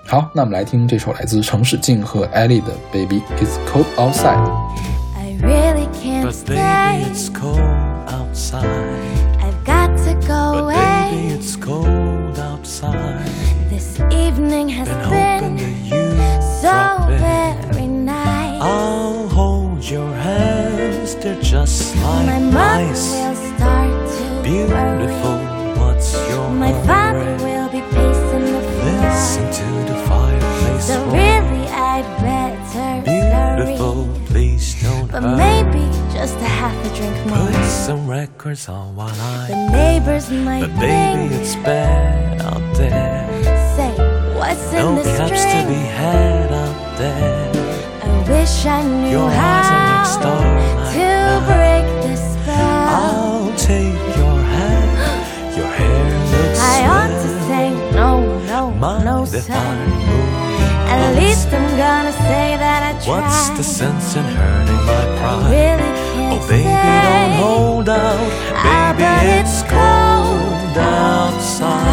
好，那我们来听这首来自程始静和艾丽的《Baby It's Cold Outside》。I really can't But stay. baby, it's cold outside. I've got to go But baby, away. it's cold outside. This evening has Been been you so very nice. I'll hold your hands, they're just like mother ice. will start to Beautiful, what's your My father hurry? will be pacing the Listen to the fireplace So roar. really, I'd better Beautiful, scurry. please don't But hurry. maybe just a half a drink more. Put some records on while I. The neighbors might But baby, it's bad out there. say, what's in this drink? No caps to be had out there. Wish I knew Your eyes are how door to break the spell. I'll take your hand. Your hair looks I ought to say no, no, Mind no, sir. At least I'm gonna say that I tried. What's the sense in hurting my I really can't Oh, baby, say. don't hold out. Ah, Baby, it's it's cold cold outside.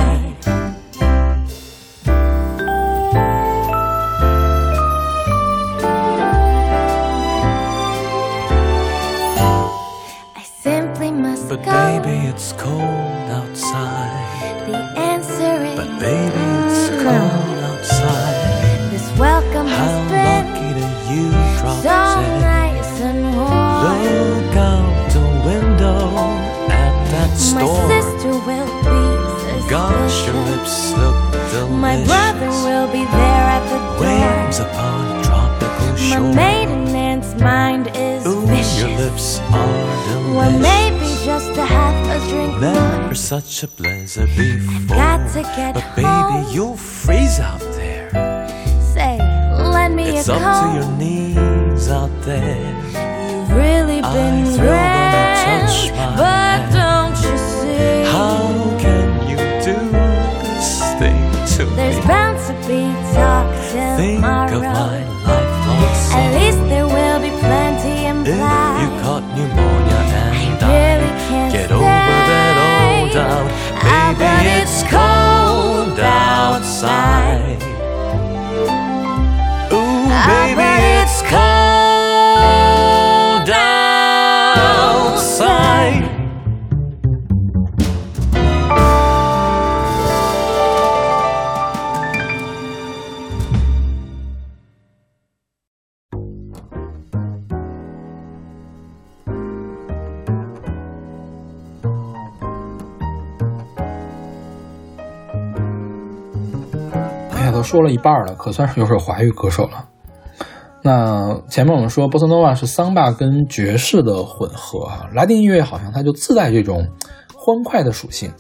It's cold outside. The answer is But baby, it's cold outside. mom How has been lucky that you dropped so in. nice and warm. Look out the window at that My storm. sister will be Gosh, your lips look delicious. My brother will be there at the Waves door. upon a tropical My shore. maiden aunt's mind your lips are Well, delicious. maybe just to have a drink Never more. such a blizzard before. Got to get but baby, home. you'll freeze out there. Say, lend me It's up to your knees out there. You've really been thrill when you touch grand, but don't you see? How can you do this thing to There's me? bound to be talk Think of tomorrow. my pneumonia and I really can't get over that old doubt. Ah, Baby, it's cold outside. 说了一半了，可算是有首华语歌手了。那前面我们说波斯诺瓦是桑巴跟爵士的混合啊，拉丁音乐好像它就自带这种欢快的属性。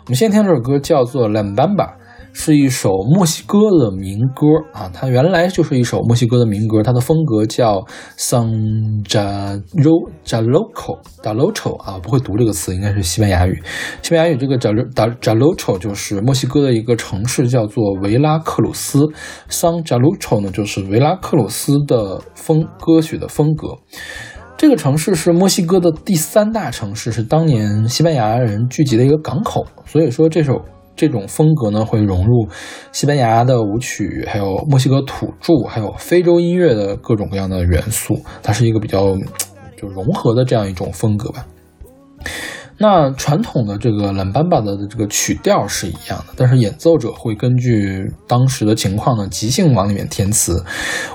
我们先听这首歌叫做《兰班巴》，是一首墨西哥的民歌啊，它原来就是一首墨西哥的民歌，它的风格叫 San Jalo Jaloco Jalocho 啊，不会读这个词，应该是西班牙语。西班牙语这个 Jalo Jalocho 就是墨西哥的一个城市，叫做维拉克鲁斯。San Jalocho 呢，就是维拉克鲁斯的风歌曲的风格。这个城市是墨西哥的第三大城市，是当年西班牙人聚集的一个港口，所以说这首这种风格呢会融入西班牙的舞曲，还有墨西哥土著，还有非洲音乐的各种各样的元素，它是一个比较就融合的这样一种风格吧。那传统的这个冷班巴的这个曲调是一样的，但是演奏者会根据当时的情况呢，即兴往里面填词。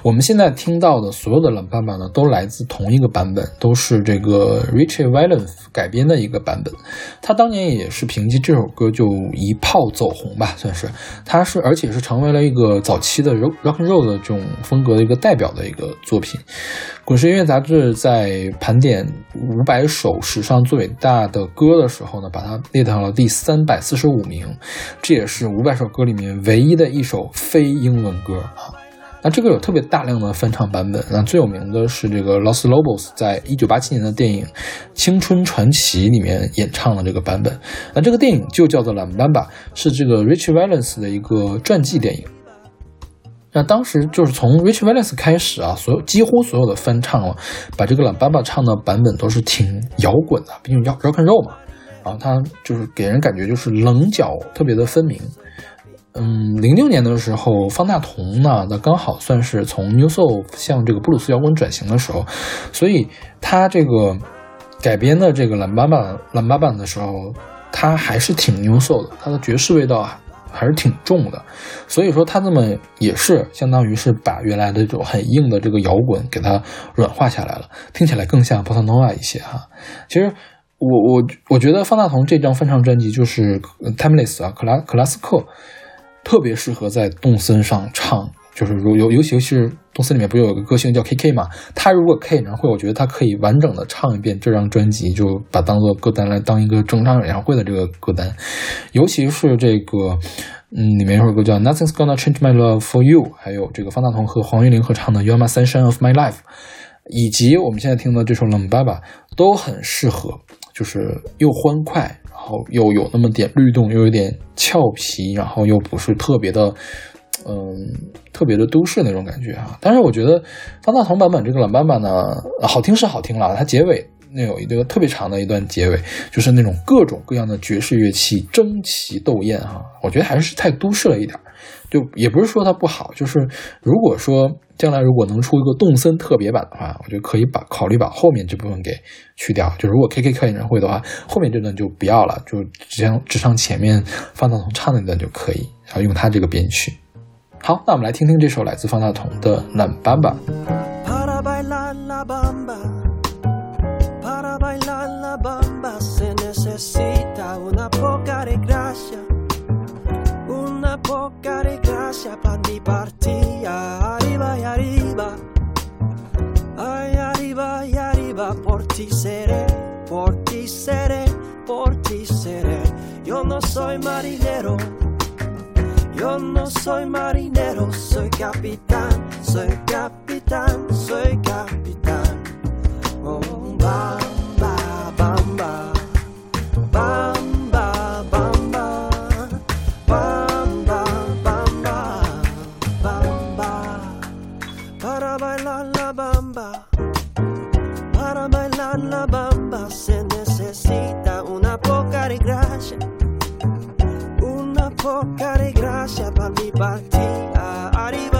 我们现在听到的所有的冷班巴呢，都来自同一个版本，都是这个 Richie Valens 改编的一个版本。他当年也是凭借这首歌就一炮走红吧，算是。他是而且是成为了一个早期的 rock rock and roll 的这种风格的一个代表的一个作品。滚石音乐杂志在盘点五百首史上最伟大的歌的时候呢，把它列到了第三百四十五名，这也是五百首歌里面唯一的一首非英文歌啊。那这个有特别大量的翻唱版本，那最有名的是这个 Los Lobos 在一九八七年的电影《青春传奇》里面演唱的这个版本。那这个电影就叫做《La Bamba》，是这个 Rich Valens 的一个传记电影。那当时就是从 Rich Valens 开始啊，所有几乎所有的翻唱了，把这个懒爸爸唱的版本都是挺摇滚的，毕竟摇 rock and roll 嘛。然后他就是给人感觉就是棱角特别的分明。嗯，零六年的时候，方大同呢，那刚好算是从 New Soul 向这个布鲁斯摇滚转型的时候，所以他这个改编的这个懒爸爸懒爸爸的时候，他还是挺 New Soul 的，他的爵士味道啊还是挺重的，所以说他这么也是相当于是把原来的这种很硬的这个摇滚给它软化下来了，听起来更像 bossa nova 一些哈。其实我我我觉得方大同这张翻唱专辑就是 timeless 啊，克拉克拉斯克，特别适合在动森上唱。就是如尤尤其是动森里面不是有个歌星叫 K K 嘛？他如果 K 演唱会，我觉得他可以完整的唱一遍这张专辑，就把当做歌单来当一个正常演唱会的这个歌单。尤其是这个，嗯，里面有首歌叫 Nothing's Gonna Change My Love for You，还有这个方大同和黄韵玲合唱的 You're My Sunshine of My Life，以及我们现在听的这首冷爸爸，都很适合，就是又欢快，然后又有那么点律动，又有点俏皮，然后又不是特别的。嗯，特别的都市那种感觉啊，但是我觉得方大同版本这个冷爸爸呢，好听是好听了，它结尾那有一个特别长的一段结尾，就是那种各种各样的爵士乐器争奇斗艳哈、我觉得还是太都市了一点，就也不是说它不好，就是如果说将来如果能出一个动森特别版的话，我觉得可以把考虑把后面这部分给去掉，就如果 K K 开演唱会的话，后面这段就不要了，就只唱只唱前面方大同唱那段就可以，然后用他这个编曲。好，那我们来听听这首来自方大同的《懒巴巴》。Para bailar la bamba, para bailar la bamba se necesita una poca de gracia, una poca de gracia para mi partida, arriba yariba ay arriba yariba por ti seré, por ti seré, por ti seré, yo no soy marinero. Yo no soy marinero, soy capitán, soy capitán, soy capitán. Oh, bamba, bamba, bamba, bamba, bamba, bamba, bamba. Para bailar la bamba, para bailar la bamba se necesita una poca de gracia boccare grassi a palmi partita. Arriva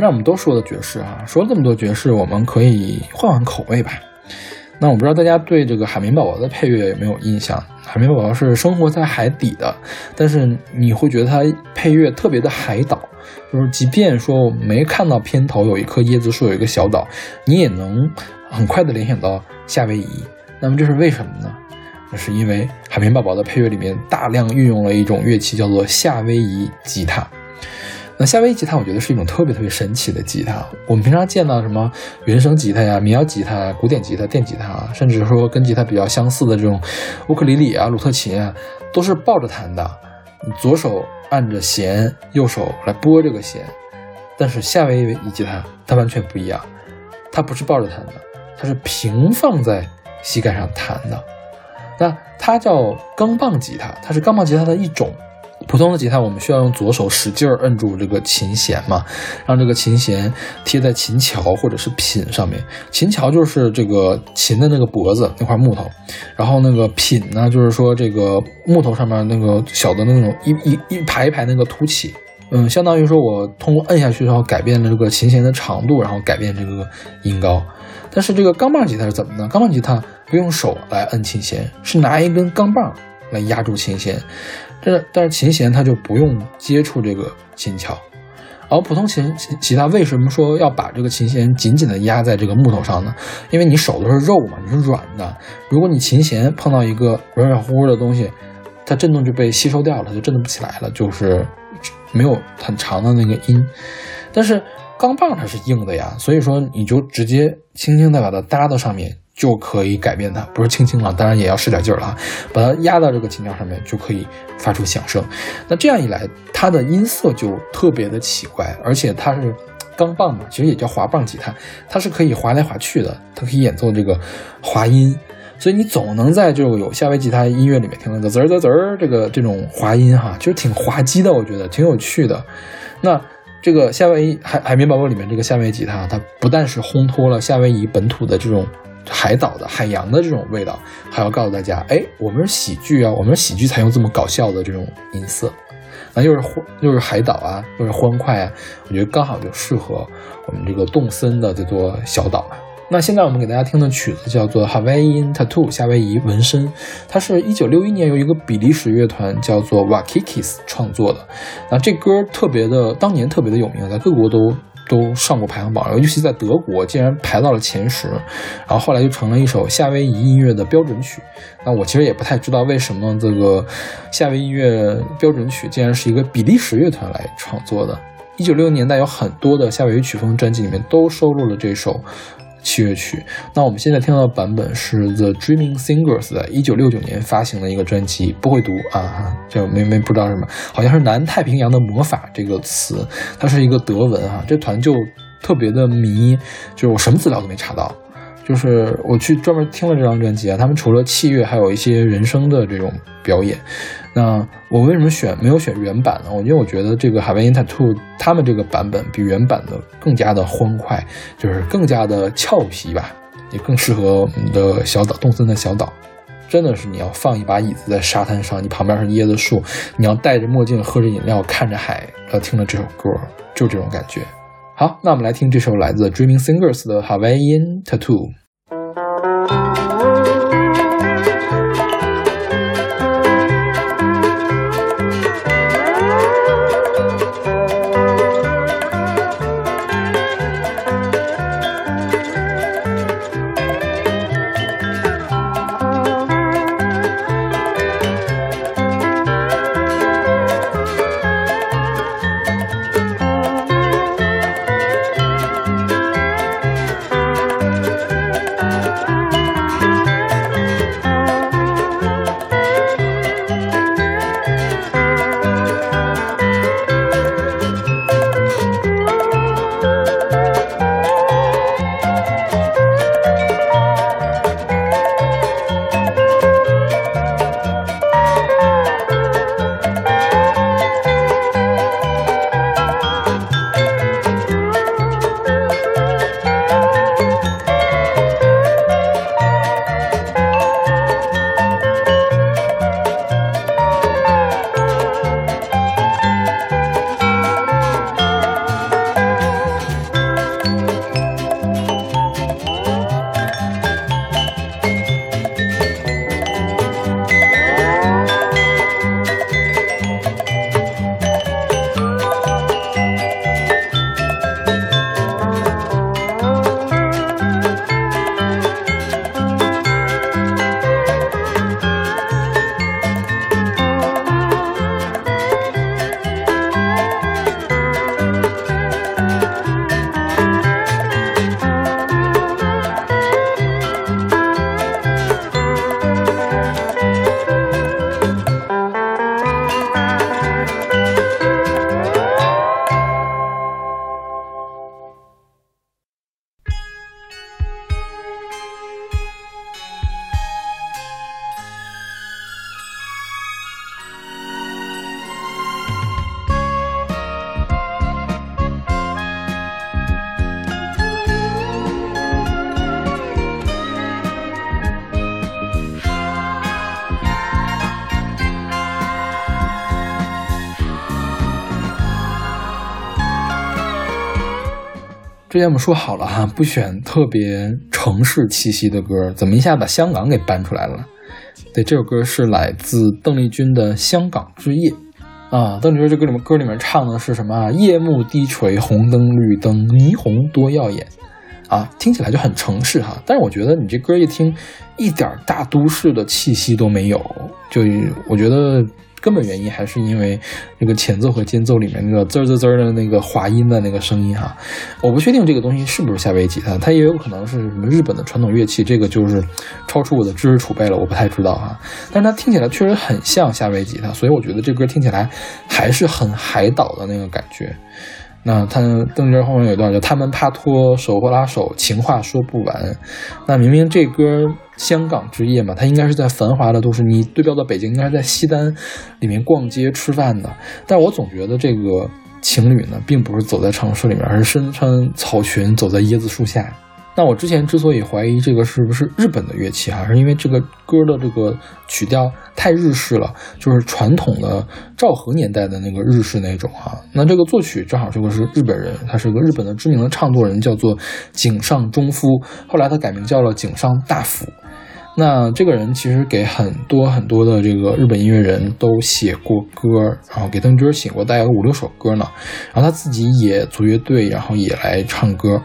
面我们都说的爵士啊，说了这么多爵士，我们可以换换口味吧。那我不知道大家对这个海绵宝宝的配乐有没有印象？海绵宝宝是生活在海底的，但是你会觉得它配乐特别的海岛，就是即便说我没看到片头有一棵椰子树，有一个小岛，你也能很快的联想到夏威夷。那么这是为什么呢？那是因为海绵宝宝的配乐里面大量运用了一种乐器，叫做夏威夷吉他。那夏威夷吉他，我觉得是一种特别特别神奇的吉他。我们平常见到什么原声吉他呀、民谣吉他呀、古典吉他、电吉他啊，甚至说跟吉他比较相似的这种乌克里里啊、鲁特琴啊，都是抱着弹的，左手按着弦，右手来拨这个弦。但是夏威夷吉他它完全不一样，它不是抱着弹的，它是平放在膝盖上弹的。那它叫钢棒吉他，它是钢棒吉他的一种。普通的吉他，我们需要用左手使劲儿摁住这个琴弦嘛，让这个琴弦贴在琴桥或者是品上面。琴桥就是这个琴的那个脖子那块木头，然后那个品呢，就是说这个木头上面那个小的那种一一一排一排那个凸起。嗯，相当于说我通过摁下去，然后改变了这个琴弦的长度，然后改变这个音高。但是这个钢棒吉他是怎么呢？钢棒吉他不用手来摁琴弦，是拿一根钢棒来压住琴弦。这但是琴弦它就不用接触这个琴桥，而普通琴琴吉他为什么说要把这个琴弦紧紧的压在这个木头上呢？因为你手都是肉嘛，你是软的，如果你琴弦碰到一个软软乎乎的东西，它震动就被吸收掉了，就震动不起来了，就是没有很长的那个音。但是钢棒它是硬的呀，所以说你就直接轻轻的把它搭到上面。就可以改变它，不是轻轻了，当然也要使点劲儿了啊，把它压到这个琴键上面就可以发出响声。那这样一来，它的音色就特别的奇怪，而且它是钢棒嘛，其实也叫滑棒吉他，它是可以滑来滑去的，它可以演奏这个滑音，所以你总能在这个有夏威夷吉他音乐里面听到个滋儿滋儿这个这种滑音哈，就是挺滑稽的，我觉得挺有趣的。那这个夏威夷海海绵宝宝里面这个夏威夷吉他，它不但是烘托了夏威夷本土的这种。海岛的海洋的这种味道，还要告诉大家，哎，我们是喜剧啊，我们是喜剧才用这么搞笑的这种音色，那又是又是海岛啊，又是欢快啊，我觉得刚好就适合我们这个动森的这座小岛。那现在我们给大家听的曲子叫做《Hawaiian Tattoo》夏威夷纹身，它是一九六一年由一个比利时乐团叫做 Wakikis 创作的。那这歌特别的，当年特别的有名，在各国都。都上过排行榜，尤其在德国竟然排到了前十，然后后来就成了一首夏威夷音乐的标准曲。那我其实也不太知道为什么这个夏威夷音乐标准曲竟然是一个比利时乐团来创作的。一九六零年代有很多的夏威夷曲风专辑里面都收录了这首。七月曲，那我们现在听到的版本是 The Dreaming Singers 的一九六九年发行的一个专辑，不会读啊，就没没不知道什么，好像是南太平洋的魔法这个词，它是一个德文啊，这团就特别的迷，就是我什么资料都没查到。就是我去专门听了这张专辑啊，他们除了器乐，还有一些人声的这种表演。那我为什么选没有选原版呢？我因为我觉得这个《海外 in tattoo》他们这个版本比原版的更加的欢快，就是更加的俏皮吧，也更适合我们的小岛动森的小岛。真的是你要放一把椅子在沙滩上，你旁边是椰子树，你要戴着墨镜喝着饮料看着海，然后听着这首歌，就这种感觉。好，那我们来听这首来自 Dreaming Singers 的《Hawaiian Tattoo》。之前我们说好了哈，不选特别城市气息的歌，怎么一下把香港给搬出来了？对，这首歌是来自邓丽君的《香港之夜》啊。邓丽君这歌里面歌里面唱的是什么？夜幕低垂，红灯绿灯，霓虹多耀眼啊，听起来就很城市哈。但是我觉得你这歌一听，一点大都市的气息都没有，就我觉得。根本原因还是因为那个前奏和间奏里面那个滋滋滋的那个滑音的那个声音哈，我不确定这个东西是不是夏威夷吉他，它也有可能是什么日本的传统乐器，这个就是超出我的知识储备了，我不太知道哈。但是它听起来确实很像夏威夷吉他，所以我觉得这歌听起来还是很海岛的那个感觉。那他邓丽君后面有一段叫“他们帕托手或拉手，情话说不完”。那明明这歌香港之夜嘛，它应该是在繁华的都市，你对标到北京，应该是在西单里面逛街吃饭的。但我总觉得这个情侣呢，并不是走在城市里面，而是身穿草裙走在椰子树下。那我之前之所以怀疑这个是不是日本的乐器哈，是因为这个歌的这个曲调太日式了，就是传统的昭和年代的那个日式那种哈。那这个作曲正好这个是日本人，他是个日本的知名的唱作人，叫做井上忠夫，后来他改名叫了井上大辅。那这个人其实给很多很多的这个日本音乐人都写过歌，然后给邓丽君写过大概有五六首歌呢。然后他自己也组乐队，然后也来唱歌。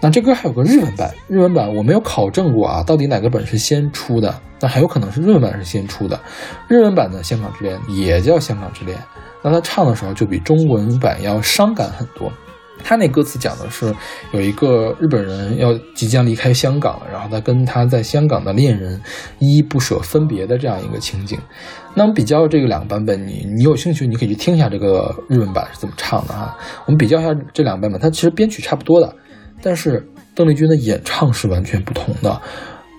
那这歌还有个日文版，日文版我没有考证过啊，到底哪个本是先出的？那很有可能是日文版是先出的。日文版的《香港之恋》也叫《香港之恋》，那他唱的时候就比中文版要伤感很多。他那歌词讲的是有一个日本人要即将离开香港，然后他跟他在香港的恋人依依不舍分别的这样一个情景。那我们比较这个两个版本，你你有兴趣你可以去听一下这个日文版是怎么唱的哈。我们比较一下这两个版本，它其实编曲差不多的。但是邓丽君的演唱是完全不同的，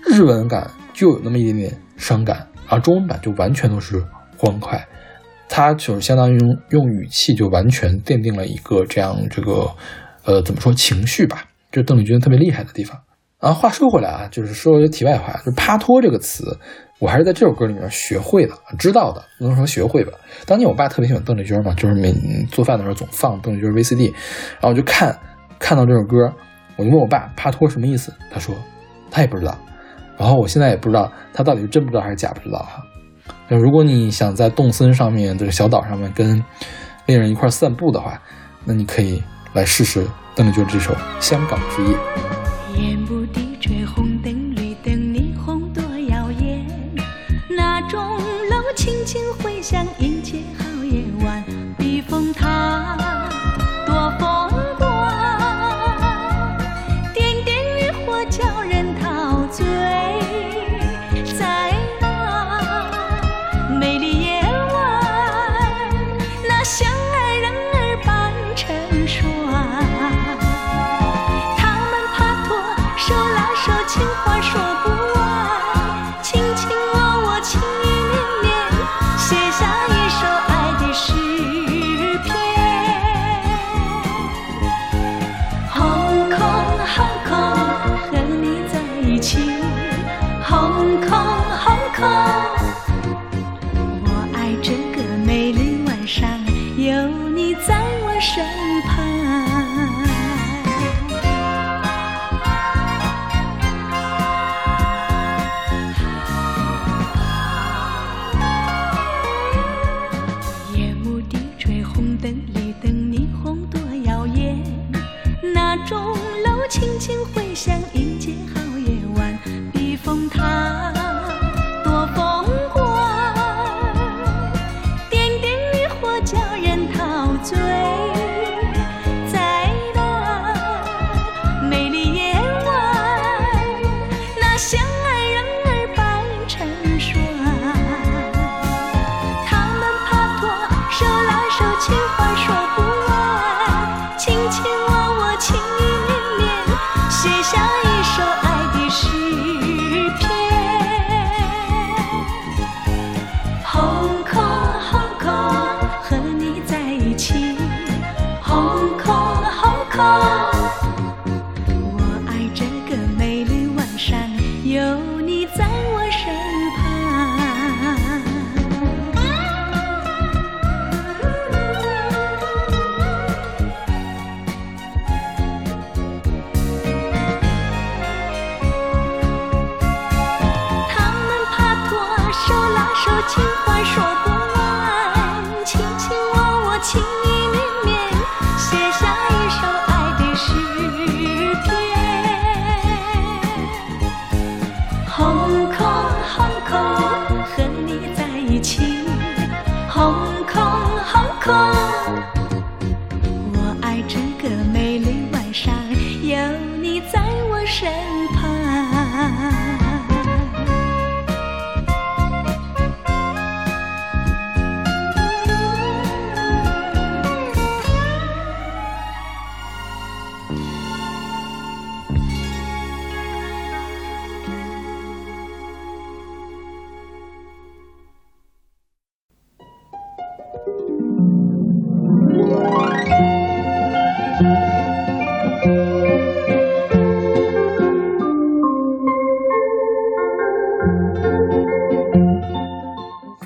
日文感就有那么一点点伤感，而中文版就完全都是欢快，它就是相当于用用语气就完全奠定了一个这样这个，呃，怎么说情绪吧，这邓丽君特别厉害的地方。啊，话说回来啊，就是说一题外话，就帕托这个词，我还是在这首歌里面学会了，知道的，不能说学会吧。当年我爸特别喜欢邓丽君嘛，就是每做饭的时候总放邓丽君 VCD，然后我就看看到这首歌。我就问我爸帕托什么意思，他说他也不知道。然后我现在也不知道他到底是真不知道还是假不知道哈。那如果你想在洞森上面这个小岛上面跟恋人一块散步的话，那你可以来试试邓丽君这首《香港之夜》。轻轻回响，一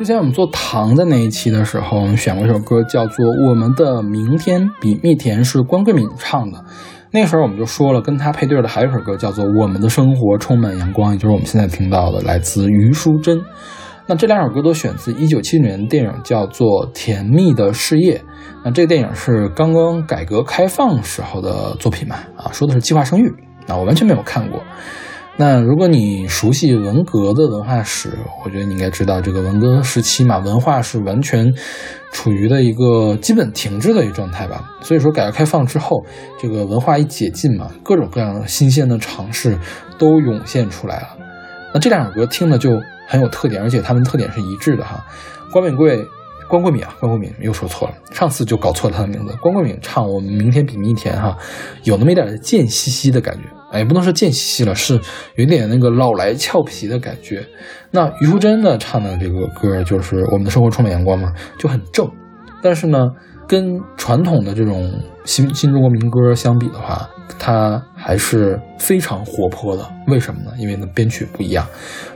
前我们做糖的那一期的时候，我们选过一首歌，叫做《我们的明天比蜜甜》，是关桂敏唱的。那个时候我们就说了，跟他配对的还有一首歌叫做《我们的生活充满阳光》，也就是我们现在听到的，来自于淑珍。那这两首歌都选自一九七九年的电影，叫做《甜蜜的事业》。那这个电影是刚刚改革开放时候的作品嘛？啊，说的是计划生育。那我完全没有看过。那如果你熟悉文革的文化史，我觉得你应该知道，这个文革时期嘛，文化是完全处于的一个基本停滞的一个状态吧。所以说，改革开放之后，这个文化一解禁嘛，各种各样新鲜的尝试都涌现出来了。那这两首歌听的就很有特点，而且它们特点是一致的哈。关敏贵。关桂敏啊，关桂敏又说错了，上次就搞错了他的名字。关桂敏唱《我们明天比明天》哈，有那么一点贱兮兮的感觉，哎，也不能说贱兮兮了，是有点那个老来俏皮的感觉。那虞书珍呢唱的这个歌就是《我们的生活充满阳光》嘛，就很正。但是呢，跟传统的这种新新中国民歌相比的话，它还是非常活泼的。为什么呢？因为呢编曲不一样，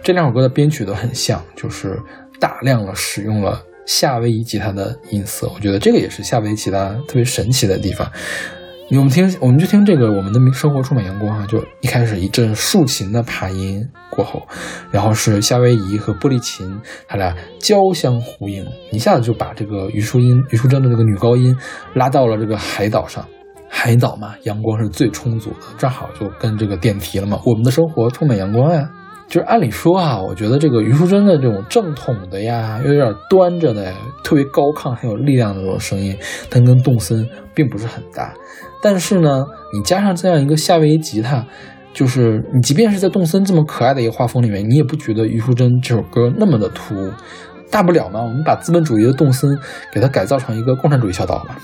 这两首歌的编曲都很像，就是大量的使用了。夏威夷吉他的音色，我觉得这个也是夏威夷吉他特别神奇的地方。我们听，我们就听这个《我们的生活充满阳光》啊，就一开始一阵竖琴的爬音过后，然后是夏威夷和玻璃琴，它俩交相呼应，一下子就把这个余淑英、余淑珍的这个女高音拉到了这个海岛上。海岛嘛，阳光是最充足的，正好就跟这个电梯了嘛。我们的生活充满阳光呀。就是按理说啊，我觉得这个余淑珍的这种正统的呀，又有点端着的，特别高亢、很有力量的这种声音，它跟动森并不是很搭。但是呢，你加上这样一个夏威夷吉他，就是你即便是在动森这么可爱的一个画风里面，你也不觉得余淑珍这首歌那么的突兀。大不了嘛，我们把资本主义的动森给它改造成一个共产主义小岛吧。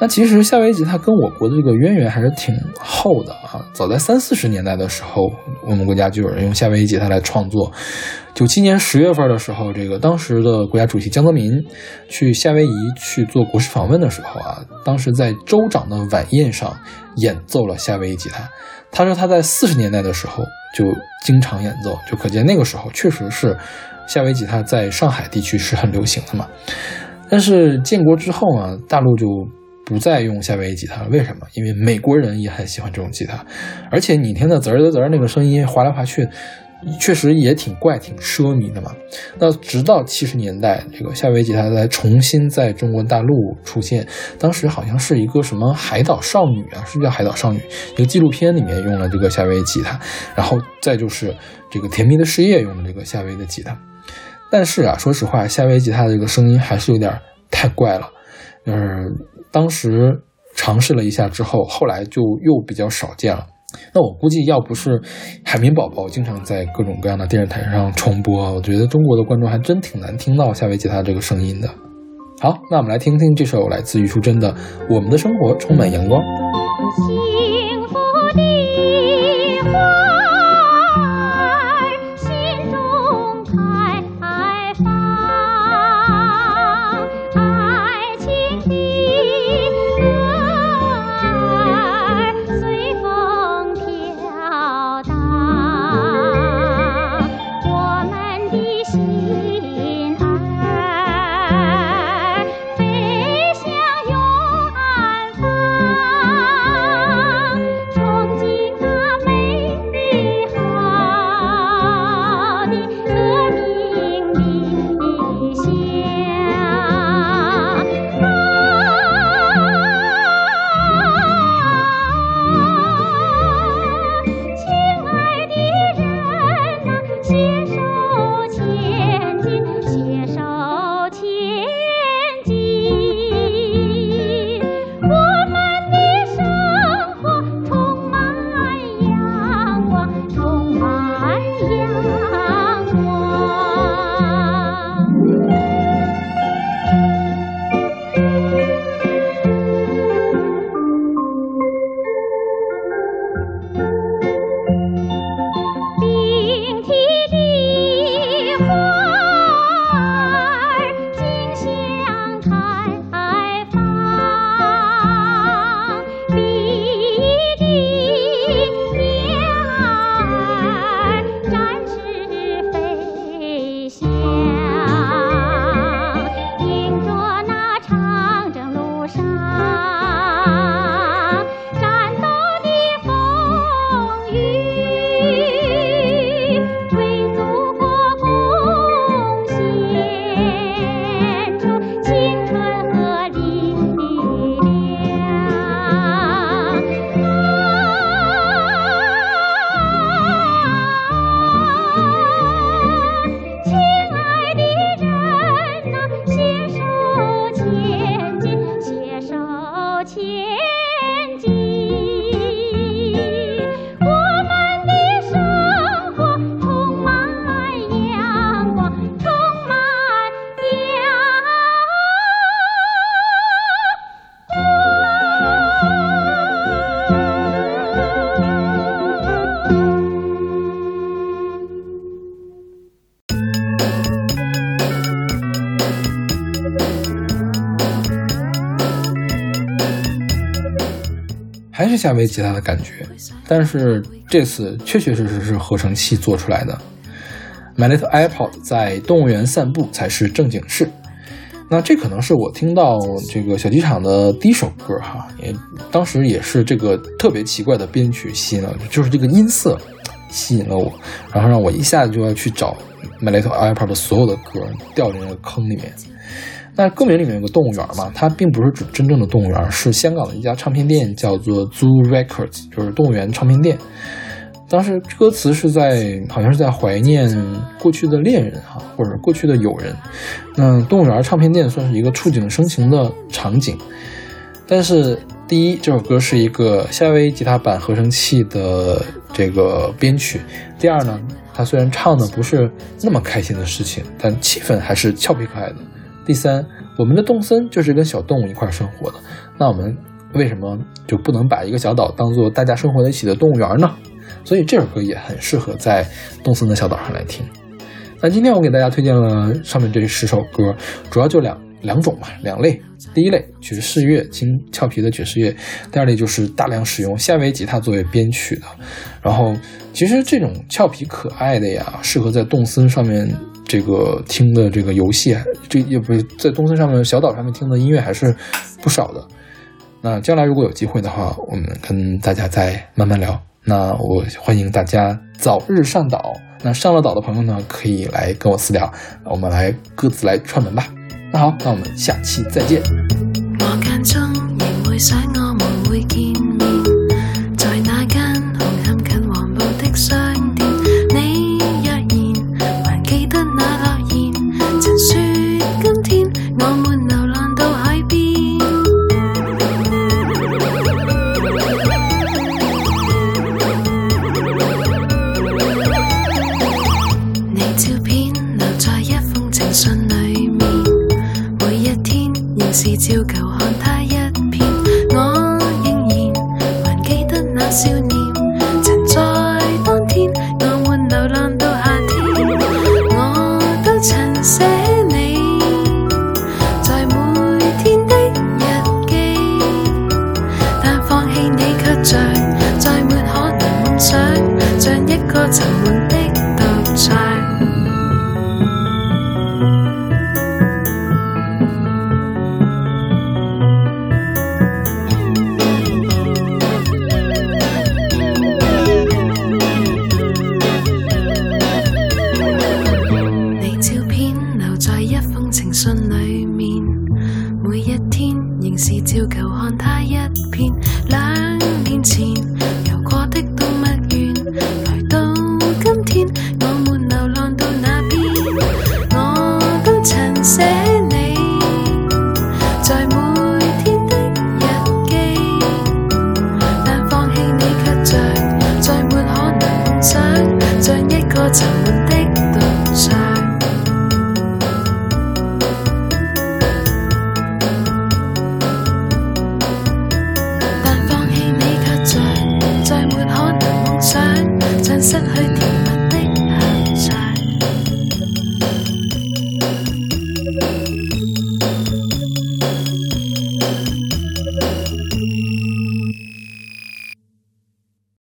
那其实夏威夷吉他跟我国的这个渊源还是挺厚的啊！早在三四十年代的时候，我们国家就有人用夏威夷吉他来创作。九七年十月份的时候，这个当时的国家主席江泽民去夏威夷去做国事访问的时候啊，当时在州长的晚宴上演奏了夏威夷吉他。他说他在四十年代的时候就经常演奏，就可见那个时候确实是夏威夷吉他在上海地区是很流行的嘛。但是建国之后啊，大陆就不再用夏威夷吉他了，为什么？因为美国人也很喜欢这种吉他，而且你听的滋儿滋儿那个声音划来划去，确实也挺怪、挺奢靡的嘛。那直到七十年代，这个夏威夷吉他才重新在中国大陆出现，当时好像是一个什么海岛少女啊，是叫海岛少女，一个纪录片里面用了这个夏威夷吉他，然后再就是这个甜蜜的事业用的这个夏威夷的吉他。但是啊，说实话，夏威夷吉他的这个声音还是有点太怪了，就是。当时尝试了一下之后，后来就又比较少见了。那我估计要不是海绵宝宝经常在各种各样的电视台上重播，我觉得中国的观众还真挺难听到夏威夷吉他这个声音的。好，那我们来听听这首来自余淑珍的《我们的生活充满阳光》。夏威吉他的感觉，但是这次确确实实是合成器做出来的。My Little iPod 在动物园散步才是正经事。那这可能是我听到这个小机场的第一首歌哈，也当时也是这个特别奇怪的编曲吸引了，就是这个音色吸引了我，然后让我一下子就要去找 My Little iPod 的所有的歌，掉进那个坑里面。那歌名里面有个动物园嘛，它并不是指真正的动物园，是香港的一家唱片店，叫做 Zoo Records，就是动物园唱片店。当时歌词是在好像是在怀念过去的恋人哈，或者过去的友人。那动物园唱片店算是一个触景生情的场景。但是第一，这首歌是一个夏威夷吉他版合成器的这个编曲；第二呢，它虽然唱的不是那么开心的事情，但气氛还是俏皮可爱的。第三，我们的动森就是跟小动物一块生活的，那我们为什么就不能把一个小岛当做大家生活在一起的动物园呢？所以这首歌也很适合在动森的小岛上来听。那今天我给大家推荐了上面这十首歌，主要就两两种吧，两类。第一类爵士乐，轻俏皮的爵士乐；第二类就是大量使用夏威吉他作为编曲的。然后，其实这种俏皮可爱的呀，适合在动森上面这个听的这个游戏，这也不是在东森上面小岛上面听的音乐还是不少的。那将来如果有机会的话，我们跟大家再慢慢聊。那我欢迎大家早日上岛。那上了岛的朋友呢，可以来跟我私聊，我们来各自来串门吧。那好，那我们下期再见。我間中仍會想我們會見